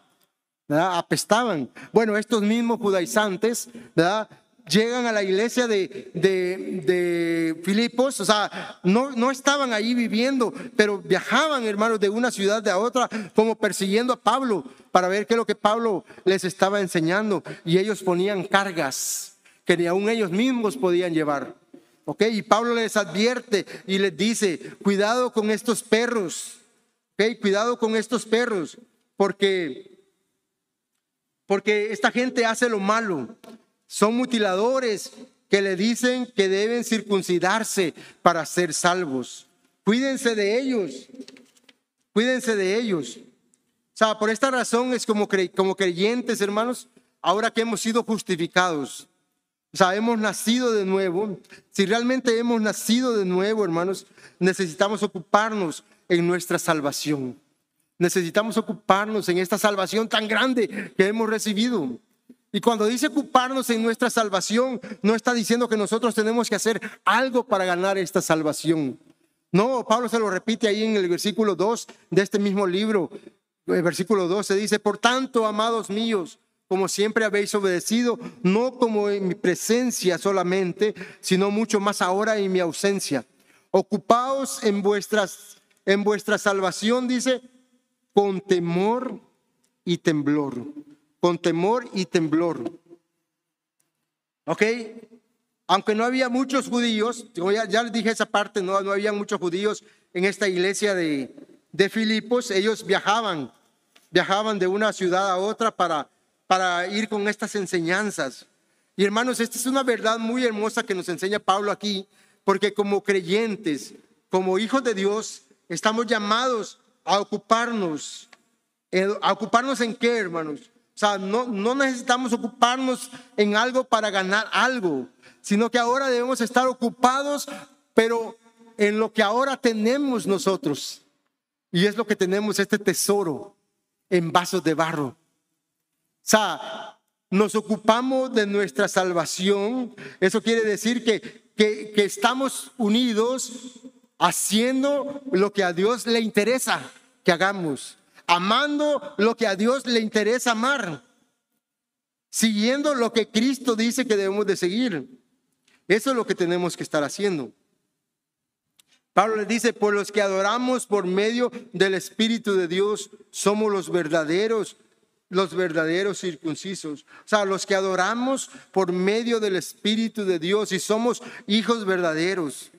¿verdad? Apestaban. Bueno, estos mismos judaizantes, ¿verdad? Llegan a la iglesia de, de, Filipos, o sea, no, no estaban ahí viviendo, pero viajaban, hermanos, de una ciudad a otra, como persiguiendo a Pablo, para ver qué es lo que Pablo les estaba enseñando. Y ellos ponían cargas que ni aún ellos mismos podían llevar. ¿Ok? Y Pablo les advierte y les dice, cuidado con estos perros. ¿Ok? Cuidado con estos perros, porque porque esta gente hace lo malo. Son mutiladores que le dicen que deben circuncidarse para ser salvos. Cuídense de ellos. Cuídense de ellos. O sea, por esta razón es como, como creyentes, hermanos, ahora que hemos sido justificados, o sea, hemos nacido de nuevo. Si realmente hemos nacido de nuevo, hermanos, necesitamos ocuparnos en nuestra salvación. Necesitamos ocuparnos en esta salvación tan grande que hemos recibido. Y cuando dice ocuparnos en nuestra salvación, no está diciendo que nosotros tenemos que hacer algo para ganar esta salvación. No, Pablo se lo repite ahí en el versículo 2 de este mismo libro. El versículo 12 dice, por tanto, amados míos, como siempre habéis obedecido, no como en mi presencia solamente, sino mucho más ahora en mi ausencia. Ocupaos en vuestras en vuestra salvación dice con temor y temblor con temor y temblor. ¿Ok? Aunque no había muchos judíos, ya, ya les dije esa parte, no, no había muchos judíos en esta iglesia de, de Filipos, ellos viajaban, viajaban de una ciudad a otra para, para ir con estas enseñanzas. Y hermanos, esta es una verdad muy hermosa que nos enseña Pablo aquí, porque como creyentes, como hijos de Dios, estamos llamados a ocuparnos. ¿A ocuparnos en qué, hermanos? O sea, no, no necesitamos ocuparnos en algo para ganar algo, sino que ahora debemos estar ocupados, pero en lo que ahora tenemos nosotros. Y es lo que tenemos, este tesoro en vasos de barro. O sea, nos ocupamos de nuestra salvación. Eso quiere decir que, que, que estamos unidos haciendo lo que a Dios le interesa que hagamos amando lo que a Dios le interesa amar, siguiendo lo que Cristo dice que debemos de seguir. Eso es lo que tenemos que estar haciendo. Pablo le dice, por los que adoramos por medio del Espíritu de Dios, somos los verdaderos, los verdaderos circuncisos. O sea, los que adoramos por medio del Espíritu de Dios y somos hijos verdaderos.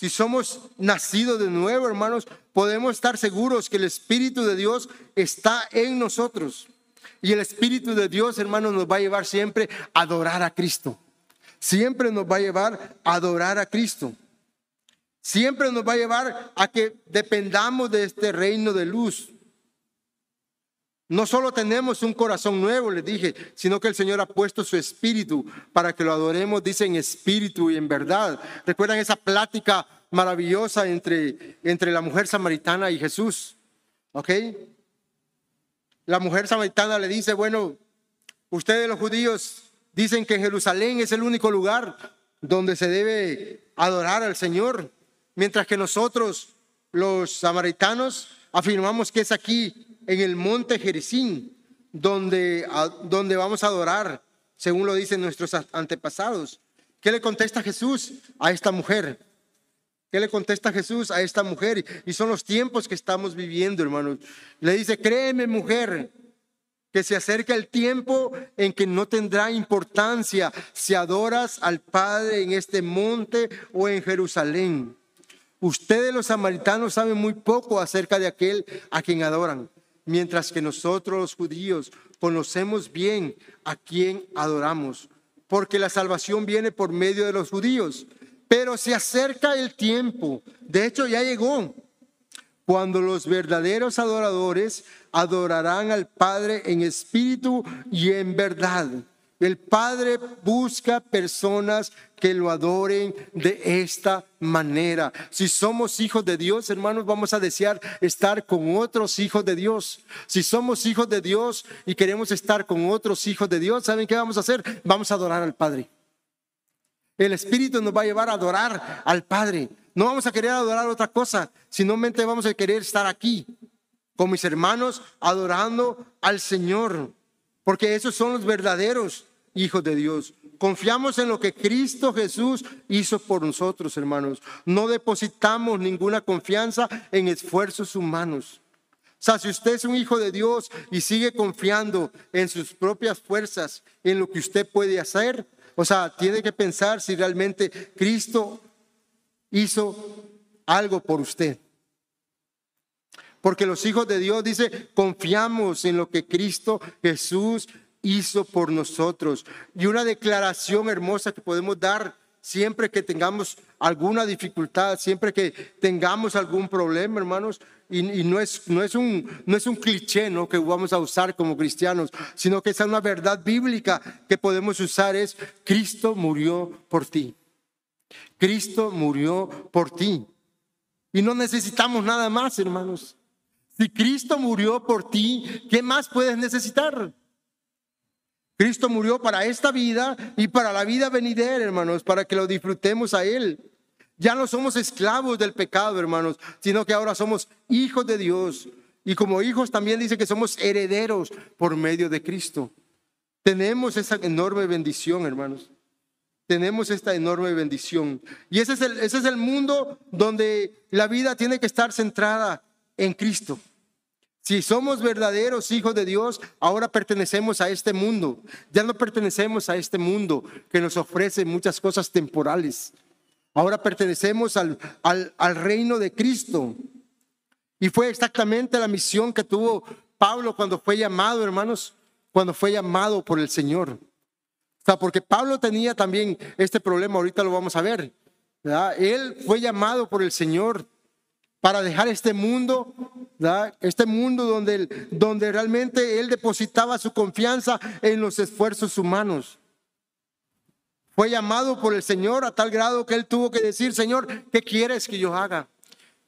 Si somos nacidos de nuevo, hermanos, podemos estar seguros que el Espíritu de Dios está en nosotros. Y el Espíritu de Dios, hermanos, nos va a llevar siempre a adorar a Cristo. Siempre nos va a llevar a adorar a Cristo. Siempre nos va a llevar a que dependamos de este reino de luz. No solo tenemos un corazón nuevo, les dije, sino que el Señor ha puesto su espíritu para que lo adoremos, dice en espíritu y en verdad. ¿Recuerdan esa plática maravillosa entre, entre la mujer samaritana y Jesús. ¿Ok? La mujer samaritana le dice, bueno, ustedes los judíos dicen que Jerusalén es el único lugar donde se debe adorar al Señor, mientras que nosotros, los samaritanos, afirmamos que es aquí, en el monte Jericín, donde, donde vamos a adorar, según lo dicen nuestros antepasados. ¿Qué le contesta Jesús a esta mujer? ¿Qué le contesta Jesús a esta mujer? Y son los tiempos que estamos viviendo, hermanos. Le dice, créeme mujer, que se acerca el tiempo en que no tendrá importancia si adoras al Padre en este monte o en Jerusalén. Ustedes los samaritanos saben muy poco acerca de aquel a quien adoran, mientras que nosotros los judíos conocemos bien a quien adoramos, porque la salvación viene por medio de los judíos. Pero se acerca el tiempo, de hecho ya llegó, cuando los verdaderos adoradores adorarán al Padre en espíritu y en verdad. El Padre busca personas que lo adoren de esta manera. Si somos hijos de Dios, hermanos, vamos a desear estar con otros hijos de Dios. Si somos hijos de Dios y queremos estar con otros hijos de Dios, ¿saben qué vamos a hacer? Vamos a adorar al Padre. El Espíritu nos va a llevar a adorar al Padre. No vamos a querer adorar otra cosa, sino vamos a querer estar aquí con mis hermanos adorando al Señor, porque esos son los verdaderos hijos de Dios. Confiamos en lo que Cristo Jesús hizo por nosotros, hermanos. No depositamos ninguna confianza en esfuerzos humanos. O sea, si usted es un hijo de Dios y sigue confiando en sus propias fuerzas, en lo que usted puede hacer, o sea, tiene que pensar si realmente Cristo hizo algo por usted. Porque los hijos de Dios, dice, confiamos en lo que Cristo Jesús hizo por nosotros. Y una declaración hermosa que podemos dar siempre que tengamos alguna dificultad, siempre que tengamos algún problema, hermanos, y, no, es, no, es un, no es un cliché ¿no? que vamos a usar como cristianos, sino que es una verdad bíblica que podemos usar, es Cristo murió por ti. Cristo murió por ti. Y no necesitamos nada más, hermanos. Si Cristo murió por ti, ¿qué más puedes necesitar? Cristo murió para esta vida y para la vida venidera, hermanos, para que lo disfrutemos a Él. Ya no somos esclavos del pecado, hermanos, sino que ahora somos hijos de Dios. Y como hijos también dice que somos herederos por medio de Cristo. Tenemos esa enorme bendición, hermanos. Tenemos esta enorme bendición. Y ese es el, ese es el mundo donde la vida tiene que estar centrada en Cristo. Si somos verdaderos hijos de Dios, ahora pertenecemos a este mundo. Ya no pertenecemos a este mundo que nos ofrece muchas cosas temporales. Ahora pertenecemos al, al, reino de Cristo. Y fue exactamente la misión que tuvo Pablo cuando fue llamado, hermanos, cuando fue llamado por el Señor. O sea, porque Pablo tenía también este problema, ahorita lo vamos a ver. Él fue llamado por el Señor para dejar este mundo, este mundo donde, donde realmente él depositaba su confianza en los esfuerzos humanos. Fue llamado por el Señor a tal grado que él tuvo que decir, Señor, ¿qué quieres que yo haga?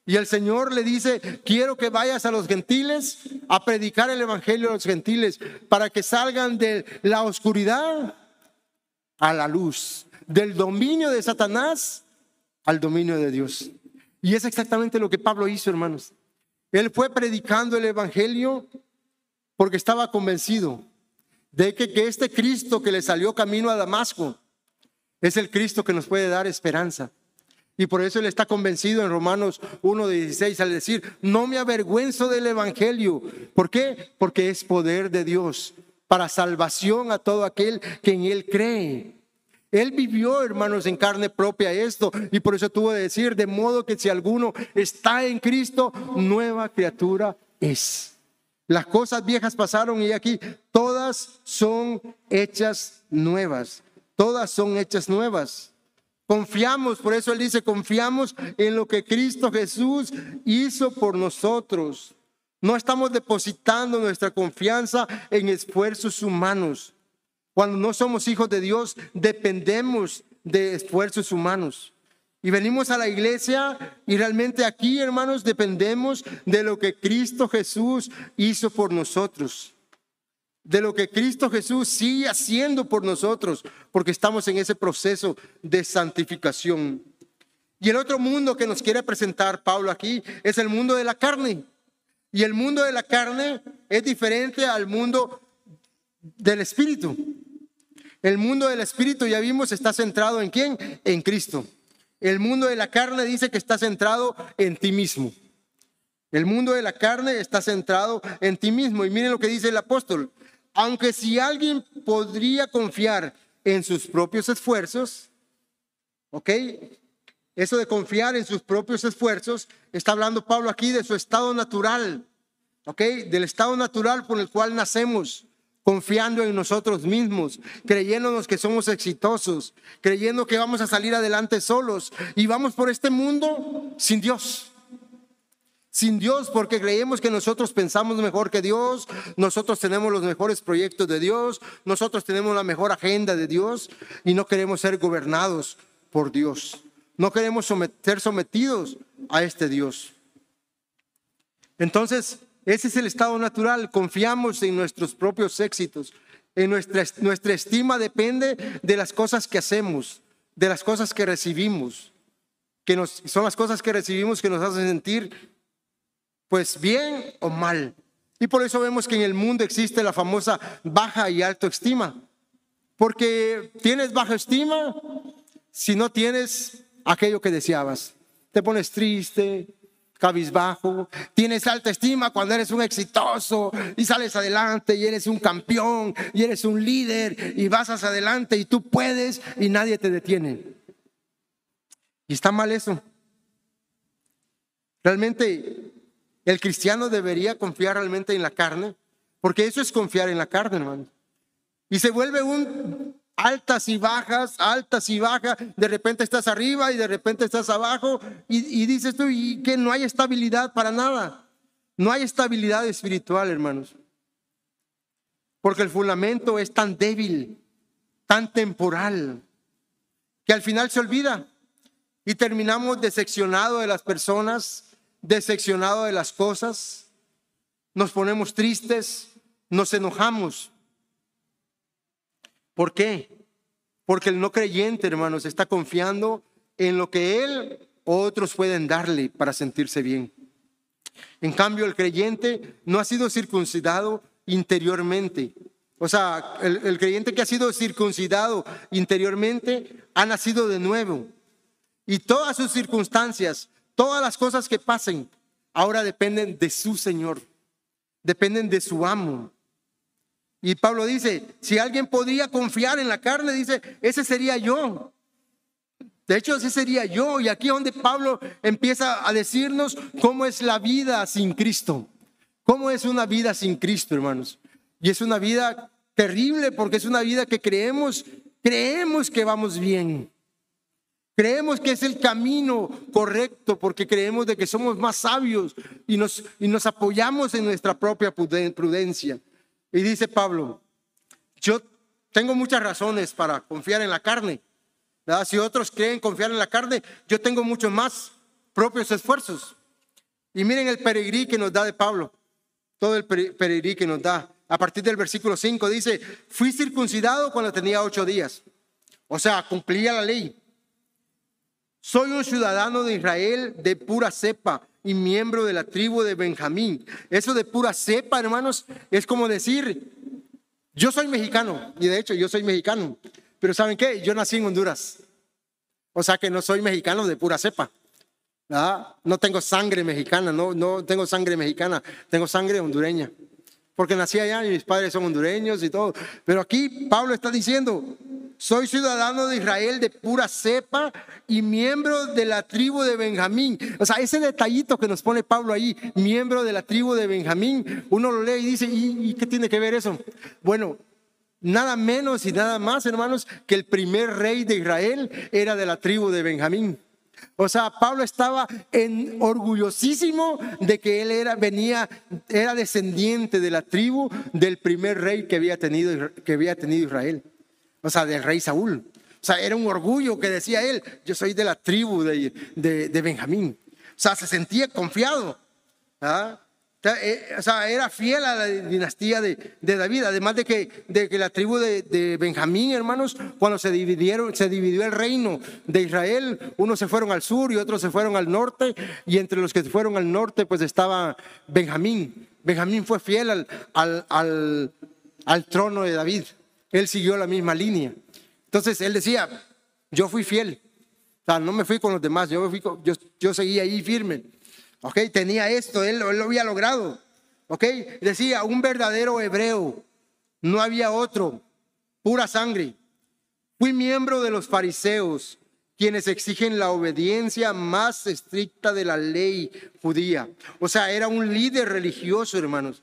Y el Señor le dice, quiero que vayas a los gentiles a predicar el Evangelio a los gentiles para que salgan de la oscuridad a la luz, del dominio de Satanás al dominio de Dios. Y es exactamente lo que Pablo hizo, hermanos. Él fue predicando el Evangelio porque estaba convencido de que, que, este Cristo que le salió camino a Damasco es el Cristo que nos puede dar esperanza. Y por eso él está convencido en Romanos 1.16 al decir, no me avergüenzo del Evangelio. ¿Por qué? Porque es poder de Dios para salvación a todo aquel que en él cree. Él vivió, hermanos, en carne propia esto y por eso tuvo que decir, de modo que si alguno está en Cristo, nueva criatura es. Las cosas viejas pasaron y aquí todas son hechas nuevas. Todas son hechas nuevas. Confiamos, por eso él dice, confiamos en lo que Cristo Jesús hizo por nosotros. No estamos depositando nuestra confianza en esfuerzos humanos. Cuando no somos hijos de Dios, dependemos de esfuerzos humanos. Y venimos a la iglesia y realmente aquí, hermanos, dependemos de lo que Cristo Jesús hizo por nosotros. De lo que Cristo Jesús sigue haciendo por nosotros, porque estamos en ese proceso de santificación. Y el otro mundo que nos quiere presentar Pablo aquí es el mundo de la carne. Y el mundo de la carne es diferente al mundo del espíritu. El mundo del espíritu, ya vimos, está centrado en quién? En Cristo. El mundo de la carne dice que está centrado en ti mismo. El mundo de la carne está centrado en ti mismo. Y miren lo que dice el apóstol. Aunque si alguien podría confiar en sus propios esfuerzos, ¿ok? Eso de confiar en sus propios esfuerzos, está hablando Pablo aquí de su estado natural, ¿ok? Del estado natural por el cual nacemos confiando en nosotros mismos, creyéndonos que somos exitosos, creyendo que vamos a salir adelante solos y vamos por este mundo sin Dios. Sin Dios porque creemos que nosotros pensamos mejor que Dios, nosotros tenemos los mejores proyectos de Dios, nosotros tenemos la mejor agenda de Dios y no queremos ser gobernados por Dios. No queremos ser sometidos a este Dios. Entonces, ese es el estado natural. Confiamos en nuestros propios éxitos. En nuestra, nuestra estima depende de las cosas que hacemos, de las cosas que recibimos, que nos, son las cosas que recibimos que nos hacen sentir pues bien o mal. Y por eso vemos que en el mundo existe la famosa baja y alto estima. Porque tienes baja estima si no tienes aquello que deseabas. Te pones triste, cabizbajo, tienes alta estima cuando eres un exitoso y sales adelante y eres un campeón y eres un líder y vas adelante y tú puedes y nadie te detiene. Y está mal eso. Realmente el cristiano debería confiar realmente en la carne, porque eso es confiar en la carne, hermano. Y se vuelve un altas y bajas, altas y bajas, de repente estás arriba y de repente estás abajo. Y, dices tú y que no hay estabilidad para nada. No hay estabilidad espiritual, hermanos. Porque el fundamento es tan débil, tan temporal, que al final se olvida. Y terminamos decepcionados de las personas, decepcionados de las cosas, nos ponemos tristes, nos enojamos ¿Por qué? Porque el no creyente, hermanos, está confiando en lo que él o otros pueden darle para sentirse bien. En cambio, el creyente no ha sido circuncidado interiormente. O sea, el, creyente que ha sido circuncidado interiormente ha nacido de nuevo. Y todas sus circunstancias, todas las cosas que pasen, ahora dependen de su Señor, dependen de su amo. Y Pablo dice, si alguien podría confiar en la carne, dice, ese sería yo. De hecho, ese sería yo. Y aquí donde Pablo empieza a decirnos cómo es la vida sin Cristo. ¿Cómo es una vida sin Cristo, hermanos? Y es una vida terrible porque es una vida que creemos, creemos que vamos bien. Creemos que es el camino correcto porque creemos de que somos más sabios y nos, y nos apoyamos en nuestra propia prudencia. Y dice Pablo, yo tengo muchas razones para confiar en la carne. Si otros creen confiar en la carne, yo tengo muchos más propios esfuerzos. Y miren el peregrí que nos da de Pablo, todo el peregrí que nos da. A partir del versículo 5 dice, fui circuncidado cuando tenía ocho días. O sea, cumplía la ley. Soy un ciudadano de Israel de pura cepa y miembro de la tribu de Benjamín. Eso de pura cepa, hermanos, es como decir, yo soy mexicano, y de hecho yo soy mexicano, pero ¿saben qué? Yo nací en Honduras. O sea que no soy mexicano de pura cepa. No tengo sangre mexicana, no, no tengo sangre mexicana, tengo sangre hondureña. Porque nací allá y mis padres son hondureños y todo. Pero aquí Pablo está diciendo, soy ciudadano de Israel de pura cepa y miembro de la tribu de Benjamín. O sea, ese detallito que nos pone Pablo ahí, miembro de la tribu de Benjamín, uno lo lee y dice, ¿y, qué tiene que ver eso? Bueno, nada menos y nada más, hermanos, que el primer rey de Israel era de la tribu de Benjamín. O sea, Pablo estaba orgullosísimo de que él era, venía, era descendiente de la tribu del primer rey que había tenido, que había tenido Israel o sea, del rey Saúl. O sea, era un orgullo que decía él, yo soy de la tribu de, de, Benjamín. O sea, se sentía confiado. ¿ah? Eh, o sea, era fiel a la dinastía de, David, además de que, de que la tribu de, Benjamín, hermanos, cuando se dividieron, se dividió el reino de Israel, unos se fueron al sur y otros se fueron al norte, y entre los que se fueron al norte, pues estaba Benjamín. Benjamín fue fiel al, al, al, trono de David. Él siguió la misma línea. Entonces él decía, yo fui fiel. O sea, no me fui con los demás, yo, fui yo, yo seguía ahí firme. Ok, tenía esto, él, lo había logrado. Ok, decía, un verdadero hebreo, no había otro, pura sangre. Fui miembro de los fariseos, quienes exigen la obediencia más estricta de la ley judía. O sea, era un líder religioso, hermanos.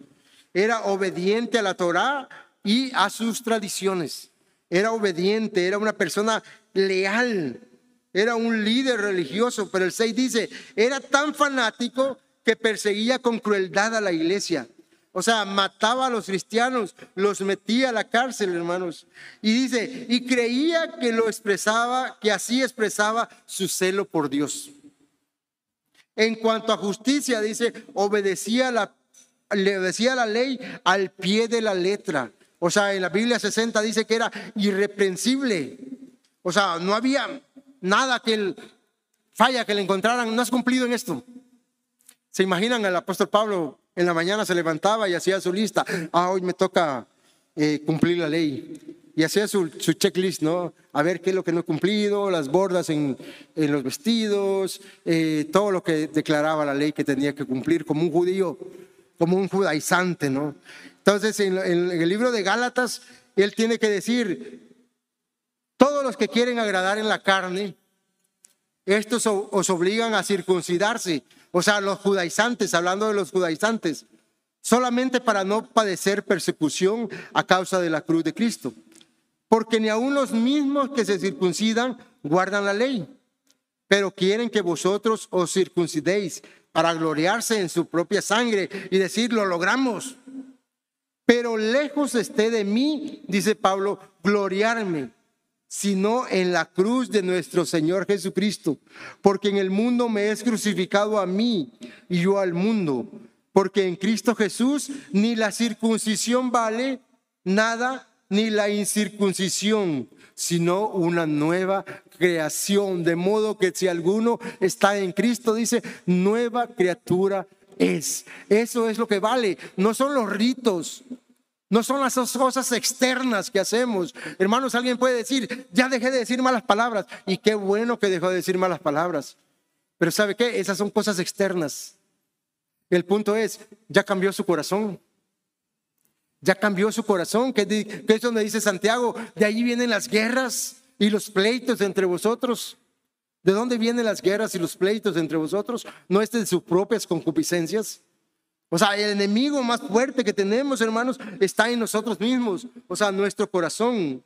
Era obediente a la Torá y a sus tradiciones. Era obediente, era una persona leal, era un líder religioso, pero el 6 dice, era tan fanático que perseguía con crueldad a la iglesia. O sea, mataba a los cristianos, los metía a la cárcel, hermanos. Y dice, y creía que lo expresaba, que así expresaba su celo por Dios. En cuanto a justicia, dice, obedecía la, le obedecía la ley al pie de la letra. O sea, en la Biblia 60 dice que era irreprensible. O sea, no había nada que él falla que le encontraran. No has cumplido en esto. ¿Se imaginan al apóstol Pablo en la mañana se levantaba y hacía su lista. Ah, hoy me toca eh, cumplir la ley. Y hacía su, checklist, ¿no? A ver qué es lo que no he cumplido, las bordas en, los vestidos, eh, todo lo que declaraba la ley que tenía que cumplir como un judío, como un judaizante, ¿no? Entonces, en, en el libro de Gálatas, él tiene que decir, todos los que quieren agradar en la carne, estos os obligan a circuncidarse o sea, los judaizantes, hablando de los judaizantes, solamente para no padecer persecución a causa de la cruz de Cristo. Porque ni aun los mismos que se circuncidan guardan la ley, pero quieren que vosotros os circuncidéis para gloriarse en su propia sangre y decir, lo logramos. Pero lejos esté de mí, dice Pablo, gloriarme sino en la cruz de nuestro Señor Jesucristo, porque en el mundo me es crucificado a mí y yo al mundo, porque en Cristo Jesús ni la circuncisión vale nada, ni la incircuncisión, sino una nueva creación, de modo que si alguno está en Cristo, dice, nueva criatura es. Eso es lo que vale, no son los ritos, no son las cosas externas que hacemos. Hermanos, alguien puede decir, ya dejé de decir malas palabras. Y qué bueno que dejó de decir malas palabras. Pero ¿sabe qué? Esas son cosas externas. El punto es, ya cambió su corazón. Ya cambió su corazón, que, es donde dice Santiago, de ahí vienen las guerras y los pleitos entre vosotros. ¿De dónde vienen las guerras y los pleitos entre vosotros? ¿No es de sus propias concupiscencias? O sea, el enemigo más fuerte que tenemos, hermanos, está en nosotros mismos. O sea, nuestro corazón.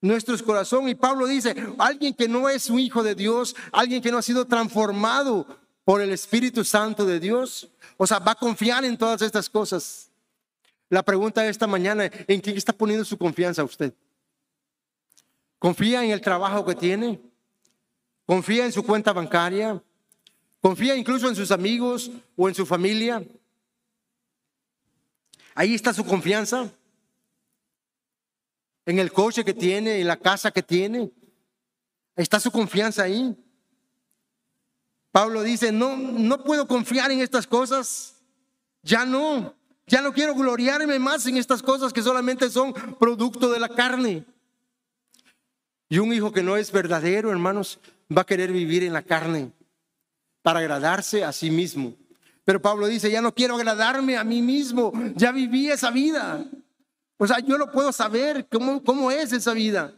Nuestro corazón. Y Pablo dice, alguien que no es un hijo de Dios, alguien que no ha sido transformado por el Espíritu Santo de Dios, o sea, va a confiar en todas estas cosas. La pregunta de esta mañana, ¿en quién está poniendo su confianza usted? ¿Confía en el trabajo que tiene? ¿Confía en su cuenta bancaria? ¿Confía incluso en sus amigos o en su familia? Ahí está su confianza. En el coche que tiene, en la casa que tiene. Está su confianza ahí. Pablo dice, no, no puedo confiar en estas cosas. Ya no. Ya no quiero gloriarme más en estas cosas que solamente son producto de la carne. Y un hijo que no es verdadero, hermanos, va a querer vivir en la carne para agradarse a sí mismo. Pero Pablo dice, ya no quiero agradarme a mí mismo, ya viví esa vida. O sea, yo no puedo saber cómo, cómo es esa vida.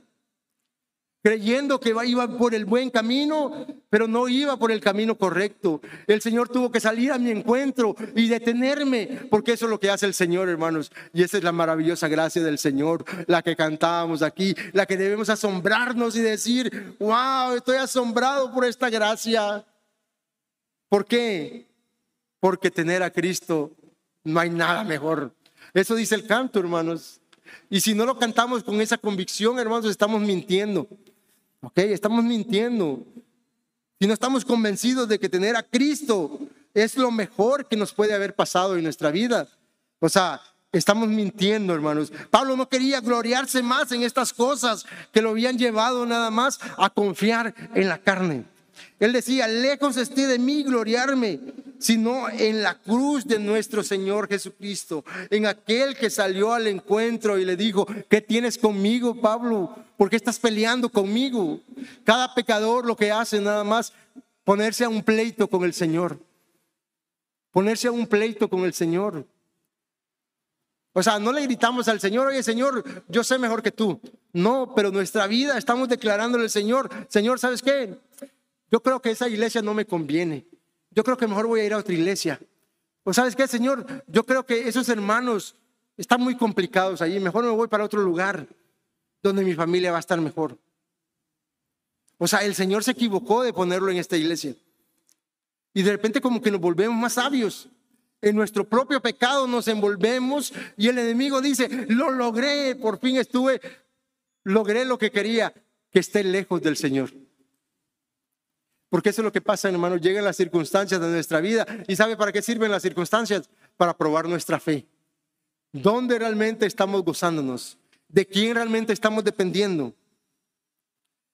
Creyendo que iba por el buen camino, pero no iba por el camino correcto. El Señor tuvo que salir a mi encuentro y detenerme, porque eso es lo que hace el Señor, hermanos. Y esa es la maravillosa gracia del Señor, la que cantábamos aquí, la que debemos asombrarnos y decir, wow, estoy asombrado por esta gracia. ¿Por qué? Porque tener a Cristo no hay nada mejor. Eso dice el canto, hermanos. Y si no lo cantamos con esa convicción, hermanos, estamos mintiendo. ¿Ok? Estamos mintiendo. Si no estamos convencidos de que tener a Cristo es lo mejor que nos puede haber pasado en nuestra vida. O sea, estamos mintiendo, hermanos. Pablo no quería gloriarse más en estas cosas que lo habían llevado nada más a confiar en la carne. Él decía, lejos esté de mí gloriarme, sino en la cruz de nuestro Señor Jesucristo, en aquel que salió al encuentro y le dijo, ¿qué tienes conmigo, Pablo? ¿Por qué estás peleando conmigo? Cada pecador lo que hace nada más ponerse a un pleito con el Señor, ponerse a un pleito con el Señor. O sea, no le gritamos al Señor, oye Señor, yo sé mejor que tú. No, pero nuestra vida estamos declarándole al Señor, Señor, ¿sabes qué? Yo creo que esa iglesia no me conviene. Yo creo que mejor voy a ir a otra iglesia. O sabes qué, Señor, yo creo que esos hermanos están muy complicados ahí. Mejor me voy para otro lugar donde mi familia va a estar mejor. O sea, el Señor se equivocó de ponerlo en esta iglesia. Y de repente como que nos volvemos más sabios. En nuestro propio pecado nos envolvemos y el enemigo dice, lo logré, por fin estuve, logré lo que quería, que esté lejos del Señor. Porque eso es lo que pasa, hermanos, llegan las circunstancias de nuestra vida. ¿Y sabe para qué sirven las circunstancias? Para probar nuestra fe. ¿Dónde realmente estamos gozándonos? ¿De quién realmente estamos dependiendo?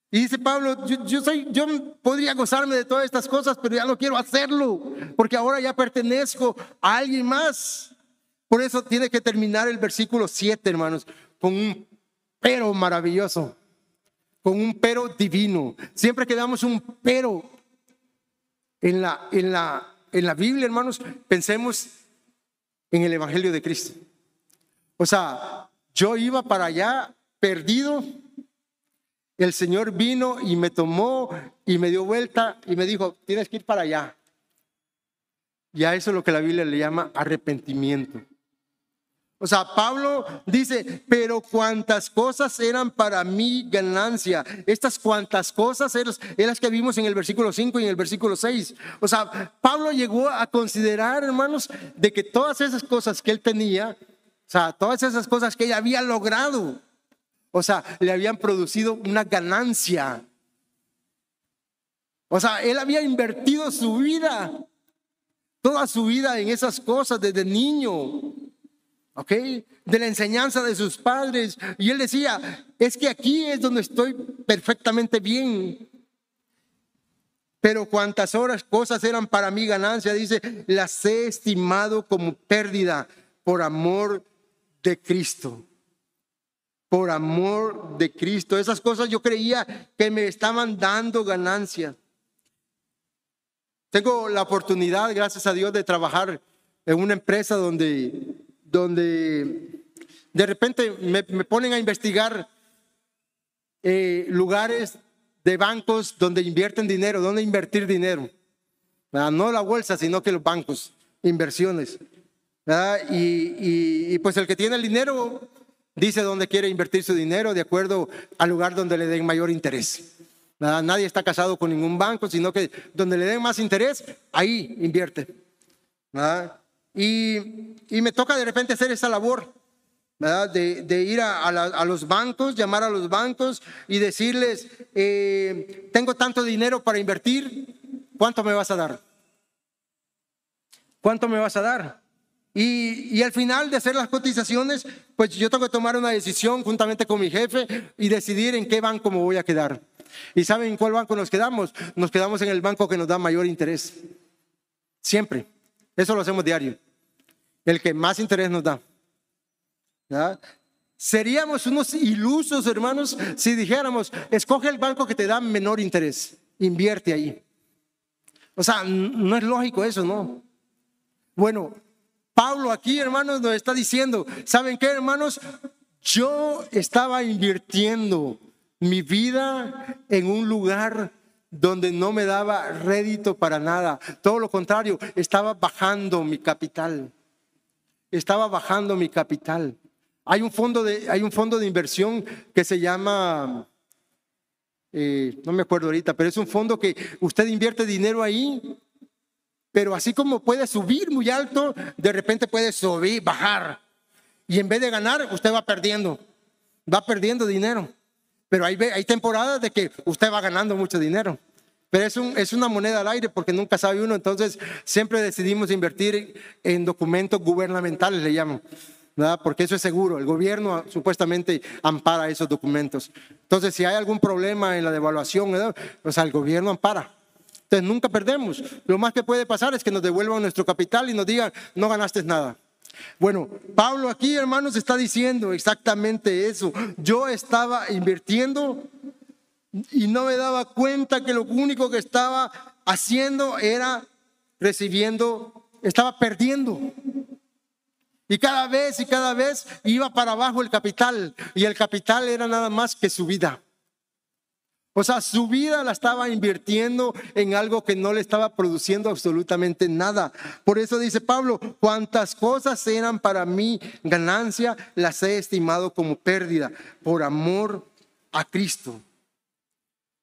Y dice Pablo, yo, soy, yo podría gozarme de todas estas cosas, pero ya no quiero hacerlo, porque ahora ya pertenezco a alguien más. Por eso tiene que terminar el versículo 7, hermanos, con un pero maravilloso, con un pero divino. Siempre que damos un pero en la, en la, en la Biblia, hermanos, pensemos en el Evangelio de Cristo. O sea, yo iba para allá perdido el Señor vino y me tomó y me dio vuelta y me dijo, tienes que ir para allá. Y a eso es lo que la Biblia le llama arrepentimiento. O sea, Pablo dice, pero cuantas cosas eran para mí ganancia. Estas cuantas cosas eran, las que vimos en el versículo 5 y en el versículo 6. O sea, Pablo llegó a considerar, hermanos, de que todas esas cosas que él tenía, o sea, todas esas cosas que él había logrado, o sea, le habían producido una ganancia. O sea, él había invertido su vida, toda su vida en esas cosas desde niño. ¿Ok? De la enseñanza de sus padres. Y él decía, es que aquí es donde estoy perfectamente bien. Pero cuantas horas, cosas eran para mí ganancia, dice, las he estimado como pérdida por amor de Cristo por amor de Cristo. Esas cosas yo creía que me estaban dando ganancia. Tengo la oportunidad, gracias a Dios, de trabajar en una empresa donde, donde de repente me, ponen a investigar eh, lugares de bancos donde invierten dinero, donde invertir dinero. No la bolsa, sino que los bancos, inversiones. Y, y, pues el que tiene el dinero dice dónde quiere invertir su dinero de acuerdo al lugar donde le den mayor interés. Nadie está casado con ningún banco, sino que donde le den más interés, ahí invierte. Y, me toca de repente hacer esa labor, De, ir a, los bancos, llamar a los bancos y decirles, eh, tengo tanto dinero para invertir, ¿cuánto me vas a dar? ¿Cuánto me vas a dar? Y, al final de hacer las cotizaciones, pues yo tengo que tomar una decisión juntamente con mi jefe y decidir en qué banco me voy a quedar. ¿Y saben en cuál banco nos quedamos? Nos quedamos en el banco que nos da mayor interés. Siempre. Eso lo hacemos diario. El que más interés nos da. Seríamos unos ilusos, hermanos, si dijéramos, escoge el banco que te da menor interés, invierte ahí. O sea, no es lógico eso, ¿no? Bueno, Pablo aquí, hermanos, nos está diciendo, ¿saben qué, hermanos? Yo estaba invirtiendo mi vida en un lugar donde no me daba rédito para nada. Todo lo contrario, estaba bajando mi capital. Estaba bajando mi capital. Hay un fondo de, hay un fondo de inversión que se llama, eh, no me acuerdo ahorita, pero es un fondo que usted invierte dinero ahí pero así como puede subir muy alto, de repente puede subir, bajar. Y en vez de ganar, usted va perdiendo. Va perdiendo dinero. Pero hay, hay temporadas de que usted va ganando mucho dinero. Pero es, un, es una moneda al aire porque nunca sabe uno. Entonces siempre decidimos invertir en, documentos gubernamentales, le llaman. ¿verdad? Porque eso es seguro. El gobierno supuestamente ampara esos documentos. Entonces si hay algún problema en la devaluación, o el gobierno ampara. Entonces nunca perdemos. Lo más que puede pasar es que nos devuelvan nuestro capital y nos digan, no ganaste nada. Bueno, Pablo aquí, hermanos, está diciendo exactamente eso. Yo estaba invirtiendo y no me daba cuenta que lo único que estaba haciendo era recibiendo, estaba perdiendo. Y cada vez y cada vez iba para abajo el capital. Y el capital era nada más que su vida. O sea, su vida la estaba invirtiendo en algo que no le estaba produciendo absolutamente nada. Por eso dice Pablo, cuantas cosas eran para mí ganancia, las he estimado como pérdida por amor a Cristo.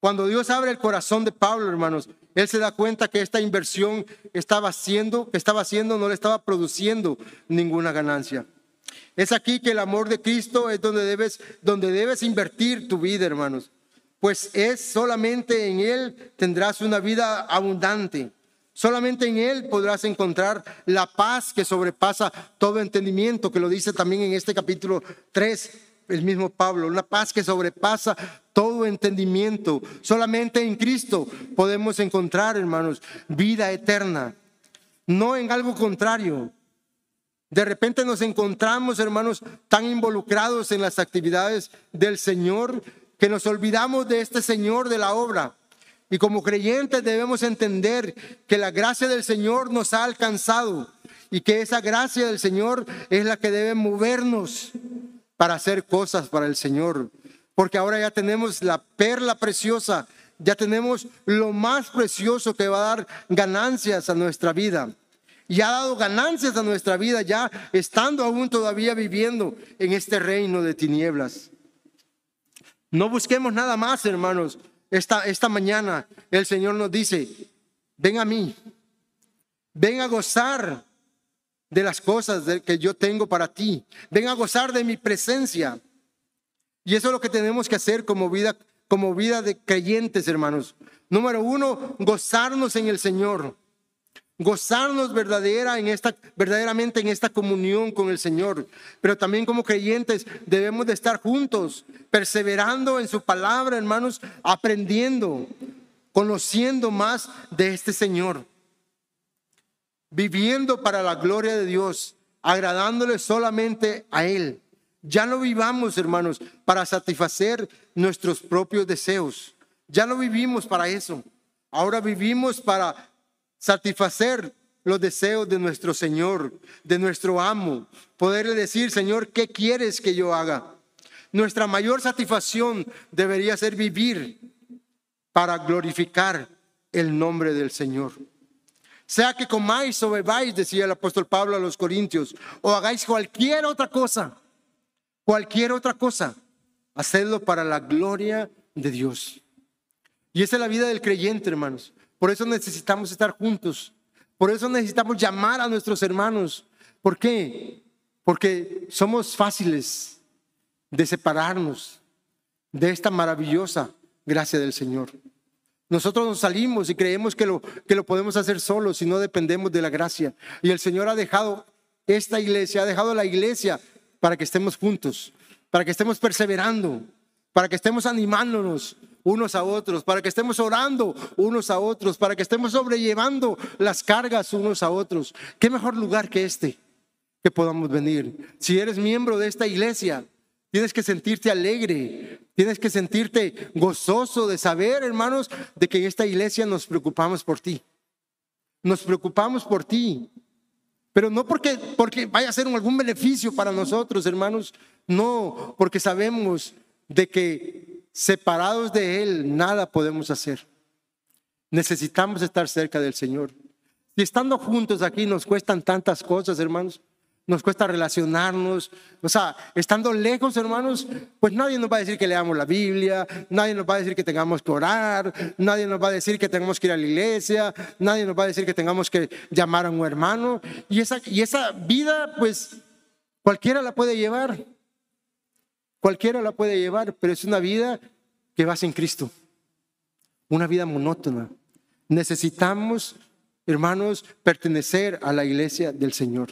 Cuando Dios abre el corazón de Pablo, hermanos, él se da cuenta que esta inversión estaba haciendo, estaba haciendo, no le estaba produciendo ninguna ganancia. Es aquí que el amor de Cristo es donde debes, donde debes invertir tu vida, hermanos pues es solamente en Él tendrás una vida abundante. Solamente en Él podrás encontrar la paz que sobrepasa todo entendimiento, que lo dice también en este capítulo 3 el mismo Pablo, una paz que sobrepasa todo entendimiento. Solamente en Cristo podemos encontrar, hermanos, vida eterna, no en algo contrario. De repente nos encontramos, hermanos, tan involucrados en las actividades del Señor que nos olvidamos de este Señor de la obra. Y como creyentes debemos entender que la gracia del Señor nos ha alcanzado y que esa gracia del Señor es la que debe movernos para hacer cosas para el Señor. Porque ahora ya tenemos la perla preciosa, ya tenemos lo más precioso que va a dar ganancias a nuestra vida. Y ha dado ganancias a nuestra vida ya estando aún todavía viviendo en este reino de tinieblas. No busquemos nada más, hermanos. Esta, esta mañana el Señor nos dice, ven a mí, ven a gozar de las cosas que yo tengo para ti, ven a gozar de mi presencia. Y eso es lo que tenemos que hacer como vida, como vida de creyentes, hermanos. Número uno, gozarnos en el Señor gozarnos verdadera en esta, verdaderamente en esta comunión con el Señor. Pero también como creyentes debemos de estar juntos, perseverando en su palabra, hermanos, aprendiendo, conociendo más de este Señor, viviendo para la gloria de Dios, agradándole solamente a Él. Ya no vivamos, hermanos, para satisfacer nuestros propios deseos. Ya no vivimos para eso. Ahora vivimos para satisfacer los deseos de nuestro Señor, de nuestro amo, poderle decir, Señor, ¿qué quieres que yo haga? Nuestra mayor satisfacción debería ser vivir para glorificar el nombre del Señor. Sea que comáis o bebáis, decía el apóstol Pablo a los Corintios, o hagáis cualquier otra cosa, cualquier otra cosa, hacedlo para la gloria de Dios. Y esa es la vida del creyente, hermanos. Por eso necesitamos estar juntos. Por eso necesitamos llamar a nuestros hermanos. ¿Por qué? Porque somos fáciles de separarnos de esta maravillosa gracia del Señor. Nosotros nos salimos y creemos que lo, que lo podemos hacer solos si no dependemos de la gracia. Y el Señor ha dejado esta iglesia, ha dejado la iglesia para que estemos juntos, para que estemos perseverando, para que estemos animándonos, unos a otros, para que estemos orando unos a otros, para que estemos sobrellevando las cargas unos a otros. ¿Qué mejor lugar que este que podamos venir? Si eres miembro de esta iglesia, tienes que sentirte alegre, tienes que sentirte gozoso de saber, hermanos, de que en esta iglesia nos preocupamos por ti. Nos preocupamos por ti. Pero no porque, porque vaya a ser algún beneficio para nosotros, hermanos. No, porque sabemos de que separados de Él, nada podemos hacer. Necesitamos estar cerca del Señor. Y estando juntos aquí nos cuestan tantas cosas, hermanos. Nos cuesta relacionarnos. O sea, estando lejos, hermanos, pues nadie nos va a decir que leamos la Biblia, nadie nos va a decir que tengamos que orar, nadie nos va a decir que tenemos que ir a la iglesia, nadie nos va a decir que tengamos que llamar a un hermano. Y esa, y esa vida, pues cualquiera la puede llevar. Cualquiera la puede llevar, pero es una vida que va en Cristo. Una vida monótona. Necesitamos, hermanos, pertenecer a la iglesia del Señor.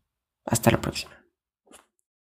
Hasta la próxima.